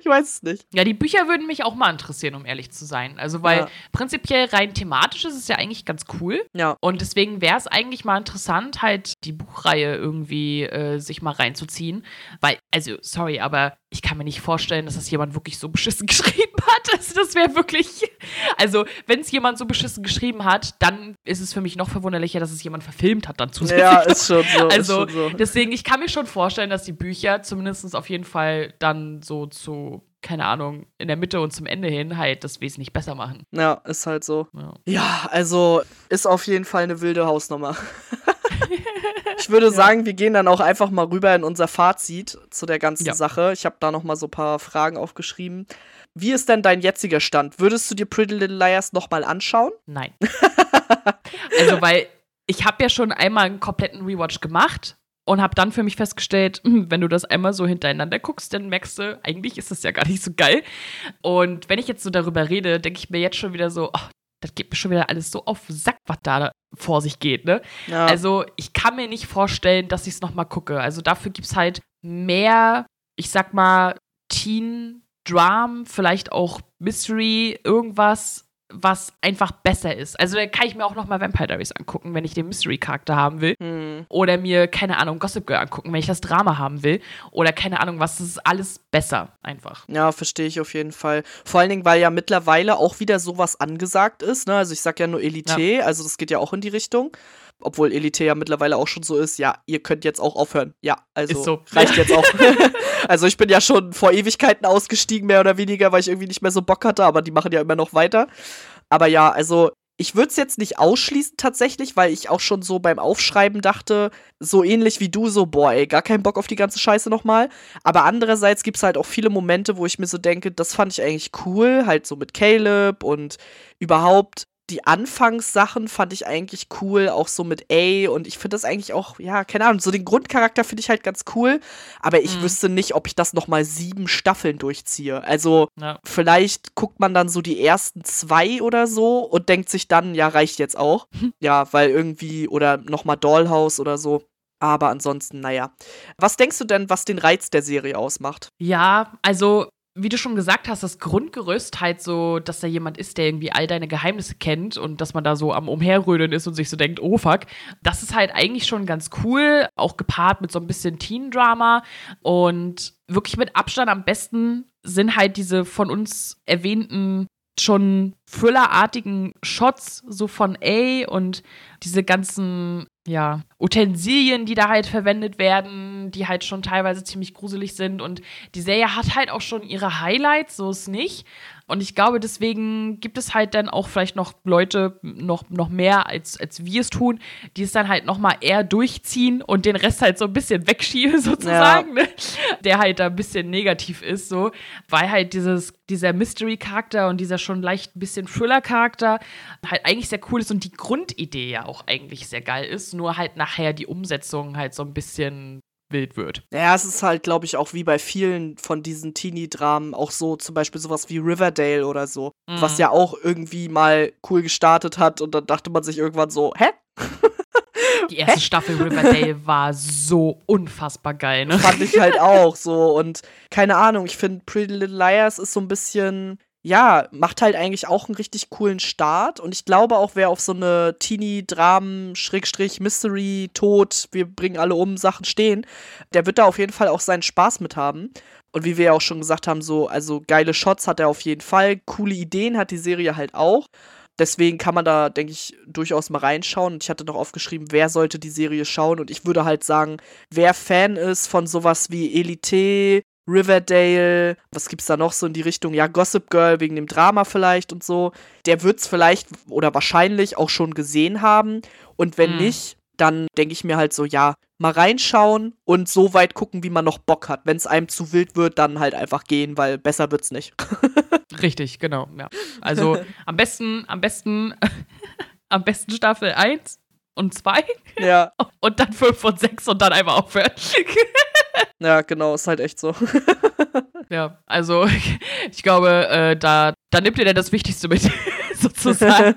ich weiß es nicht. Ja, die Bücher würden mich auch mal interessieren, um ehrlich zu sein. Also, weil Ja. prinzipiell rein thematisch ist es ja eigentlich ganz cool. Ja. Und deswegen wäre es eigentlich mal interessant, halt die Buchreihe irgendwie äh, sich mal reinzuziehen. Weil, also, sorry, aber ich kann mir nicht vorstellen, dass das jemand wirklich so beschissen geschrieben hat. Also, das wäre wirklich. Also, wenn es jemand so beschissen geschrieben hat, dann ist es für mich noch verwunderlicher, dass es jemand verfilmt hat, dann zusätzlich. Ja, ist schon so. Also, schon so. deswegen, ich kann mir schon vorstellen, dass die Bücher zumindest auf jeden Fall dann so zu, keine Ahnung, in der Mitte und zum Ende hin halt das wesentlich besser machen. Ja, ist halt so. Ja. Ja, also ist auf jeden Fall eine wilde Hausnummer. ich würde sagen, wir gehen dann auch einfach mal rüber in unser Fazit zu der ganzen Ja. Sache. Ich habe da noch mal so ein paar Fragen aufgeschrieben. Wie ist denn dein jetziger Stand? Würdest du dir Pretty Little Liars noch mal anschauen? Nein. also, weil ich habe ja schon einmal einen kompletten Rewatch gemacht und habe dann für mich festgestellt, hm, wenn du das einmal so hintereinander guckst, dann merkst du, eigentlich ist das ja gar nicht so geil. Und wenn ich jetzt so darüber rede, denke ich mir jetzt schon wieder so, ach, das geht mir schon wieder alles so auf Sack, was da vor sich geht, ne? Ja. Also, ich kann mir nicht vorstellen, dass ich es nochmal gucke. Also, dafür gibt es halt mehr, ich sag mal, Teen-Dram, vielleicht auch Mystery, irgendwas, was einfach besser ist. Also, da kann ich mir auch nochmal Vampire Diaries angucken, wenn ich den Mystery-Charakter haben will. hm. Oder mir, keine Ahnung, Gossip Girl angucken, wenn ich das Drama haben will. Oder keine Ahnung was. Das ist alles besser, einfach. Ja, verstehe ich auf jeden Fall. Vor allen Dingen, weil ja mittlerweile auch wieder sowas angesagt ist. Ne? Also ich sag ja nur Elite, also das geht ja auch in die Richtung. Obwohl Elite ja mittlerweile auch schon so ist, ja, ihr könnt jetzt auch aufhören. Ja, also so. reicht jetzt auch. also ich bin ja schon vor Ewigkeiten ausgestiegen, mehr oder weniger, weil ich irgendwie nicht mehr so Bock hatte, aber die machen ja immer noch weiter. Aber ja, also ich würde es jetzt nicht ausschließen tatsächlich, weil ich auch schon so beim Aufschreiben dachte, so ähnlich wie du, so, boah, ey, gar keinen Bock auf die ganze Scheiße nochmal. Aber andererseits gibt es halt auch viele Momente, wo ich mir so denke, das fand ich eigentlich cool, halt so mit Caleb und überhaupt die Anfangssachen fand ich eigentlich cool, auch so mit A und ich finde das eigentlich auch, ja, keine Ahnung, so den Grundcharakter finde ich halt ganz cool, aber ich Mhm. wüsste nicht, ob ich das nochmal sieben Staffeln durchziehe. Also Ja. vielleicht guckt man dann so die ersten zwei oder so und denkt sich dann, ja, reicht jetzt auch. ja, weil irgendwie, oder nochmal Dollhouse oder so. Aber ansonsten, naja. Was denkst du denn, was den Reiz der Serie ausmacht? Ja, also wie du schon gesagt hast, das Grundgerüst halt so, dass da jemand ist, der irgendwie all deine Geheimnisse kennt und dass man da so am Umherrödeln ist und sich so denkt, oh fuck, das ist halt eigentlich schon ganz cool, auch gepaart mit so ein bisschen Teen-Drama. Und wirklich mit Abstand am besten sind halt diese von uns erwähnten schon Thriller-artigen Shots so von A und diese ganzen ja, Utensilien, die da halt verwendet werden, die halt schon teilweise ziemlich gruselig sind. Und die Serie hat halt auch schon ihre Highlights, so ist nicht. Und ich glaube, deswegen gibt es halt dann auch vielleicht noch Leute, noch, noch mehr als, als wir es tun, die es dann halt noch mal eher durchziehen und den Rest halt so ein bisschen wegschieben, sozusagen, ne? der halt da ein bisschen negativ ist, so. Weil halt dieses, dieser Mystery-Charakter und dieser schon leicht ein bisschen Thriller-Charakter halt eigentlich sehr cool ist und die Grundidee ja auch eigentlich sehr geil ist, nur halt nachher die Umsetzung halt so ein bisschen wild wird. Ja, es ist halt, glaube ich, auch wie bei vielen von diesen Teenie-Dramen auch so, zum Beispiel sowas wie Riverdale oder so, Mhm. was ja auch irgendwie mal cool gestartet hat und dann dachte man sich irgendwann so, hä? Die erste Staffel Riverdale war so unfassbar geil, ne? Fand ich halt auch so und keine Ahnung, ich finde Pretty Little Liars ist so ein bisschen, ja, macht halt eigentlich auch einen richtig coolen Start. Und ich glaube auch, wer auf so eine Teenie-Dramen, Schrägstrich, Mystery, Tod, wir bringen alle um Sachen stehen, der wird da auf jeden Fall auch seinen Spaß mit haben. Und wie wir ja auch schon gesagt haben, so, also geile Shots hat er auf jeden Fall. Coole Ideen hat die Serie halt auch. Deswegen kann man da, denke ich, durchaus mal reinschauen. Und ich hatte noch aufgeschrieben, wer sollte die Serie schauen. Und ich würde halt sagen, wer Fan ist von sowas wie Elite, Riverdale, was gibt's da noch so in die Richtung? Ja, Gossip Girl wegen dem Drama vielleicht und so. Der wird's vielleicht oder wahrscheinlich auch schon gesehen haben. Und wenn mhm. nicht, dann denke ich mir halt so, ja, mal reinschauen und so weit gucken, wie man noch Bock hat. Wenn es einem zu wild wird, dann halt einfach gehen, weil besser wird's nicht. Richtig, genau, ja. Also am besten, am besten, am besten Staffel 1 und 2. Ja. Und dann 5 und 6 und dann einfach aufhören. Ja, genau, ist halt echt so. ja, also ich glaube, äh, da, da nimmt ihr dann das Wichtigste mit. sozusagen.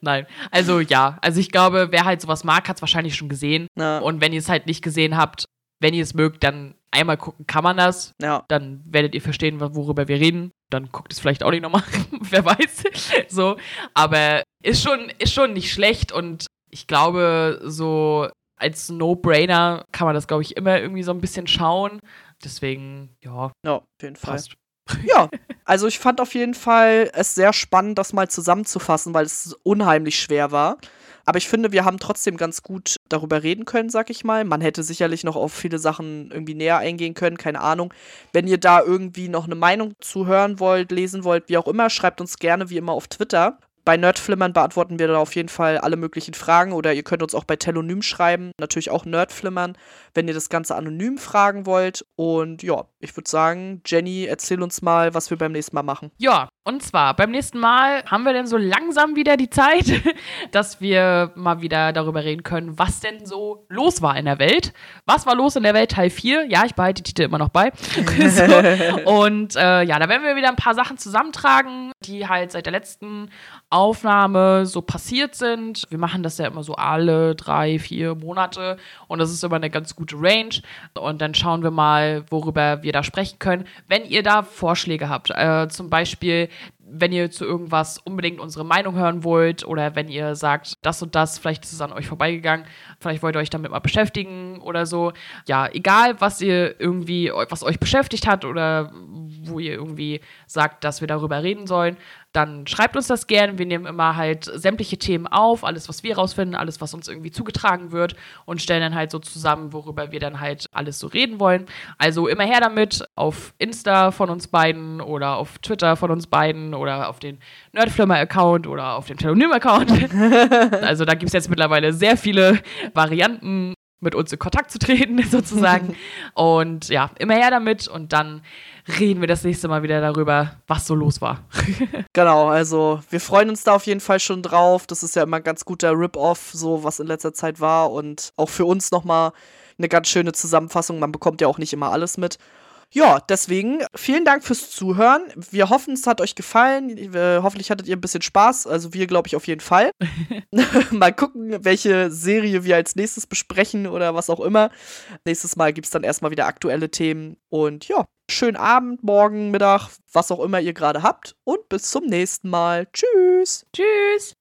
Nein. Also ja, also ich glaube, wer halt sowas mag, hat es wahrscheinlich schon gesehen. Ja. Und wenn ihr es halt nicht gesehen habt, wenn ihr es mögt, dann einmal gucken, kann man das. Ja. Dann werdet ihr verstehen, worüber wir reden. Dann guckt es vielleicht auch nicht nochmal, wer weiß. so. Aber ist schon, ist schon nicht schlecht und ich glaube, so als No-Brainer kann man das, glaube ich, immer irgendwie so ein bisschen schauen. Deswegen, ja. Ja, auf jeden Fall. Passt. Ja, also ich fand auf jeden Fall es sehr spannend, das mal zusammenzufassen, weil es unheimlich schwer war. Aber ich finde, wir haben trotzdem ganz gut darüber reden können, sag ich mal. Man hätte sicherlich noch auf viele Sachen irgendwie näher eingehen können, keine Ahnung. Wenn ihr da irgendwie noch eine Meinung zu hören wollt, lesen wollt, wie auch immer, schreibt uns gerne wie immer auf Twitter. Bei Nerdflimmern beantworten wir da auf jeden Fall alle möglichen Fragen oder ihr könnt uns auch bei Telonym schreiben, natürlich auch Nerdflimmern, wenn ihr das Ganze anonym fragen wollt. Und ja, ich würde sagen, Jenny, erzähl uns mal, was wir beim nächsten Mal machen. Ja, und zwar beim nächsten Mal haben wir denn so langsam wieder die Zeit, dass wir mal wieder darüber reden können, was denn so los war in der Welt. Was war los in der Welt Teil 4? Ja, ich behalte die Titel immer noch bei. so. Und äh, ja, da werden wir wieder ein paar Sachen zusammentragen, die halt seit der letzten Aufnahme so passiert sind. Wir machen das ja immer so alle drei, vier Monate und das ist immer eine ganz gute Range. Und dann schauen wir mal, worüber wir da sprechen können. Wenn ihr da Vorschläge habt, äh, zum Beispiel wenn ihr zu irgendwas unbedingt unsere Meinung hören wollt oder wenn ihr sagt, das und das, vielleicht ist es an euch vorbeigegangen, vielleicht wollt ihr euch damit mal beschäftigen oder so. Ja, egal, was ihr irgendwie, was euch beschäftigt hat oder wo ihr irgendwie sagt, dass wir darüber reden sollen, dann schreibt uns das gerne. Wir nehmen immer halt sämtliche Themen auf, alles, was wir rausfinden, alles, was uns irgendwie zugetragen wird und stellen dann halt so zusammen, worüber wir dann halt alles so reden wollen. Also immer her damit auf Insta von uns beiden oder auf Twitter von uns beiden oder auf den Nerdflimmer-Account oder auf dem Telonym-Account. also da gibt es jetzt mittlerweile sehr viele Varianten, mit uns in Kontakt zu treten, sozusagen. und ja, immer her damit und dann reden wir das nächste Mal wieder darüber, was so los war. genau, also wir freuen uns da auf jeden Fall schon drauf. Das ist ja immer ein ganz guter Rip-Off, so was in letzter Zeit war und auch für uns nochmal eine ganz schöne Zusammenfassung. Man bekommt ja auch nicht immer alles mit. Ja, deswegen vielen Dank fürs Zuhören. Wir hoffen, es hat euch gefallen. Äh, hoffentlich hattet ihr ein bisschen Spaß. Also wir, glaube ich, auf jeden Fall. mal gucken, welche Serie wir als nächstes besprechen oder was auch immer. Nächstes Mal gibt es dann erstmal wieder aktuelle Themen. Und ja, schönen Abend, morgen, Mittag, was auch immer ihr gerade habt. Und bis zum nächsten Mal. Tschüss. Tschüss.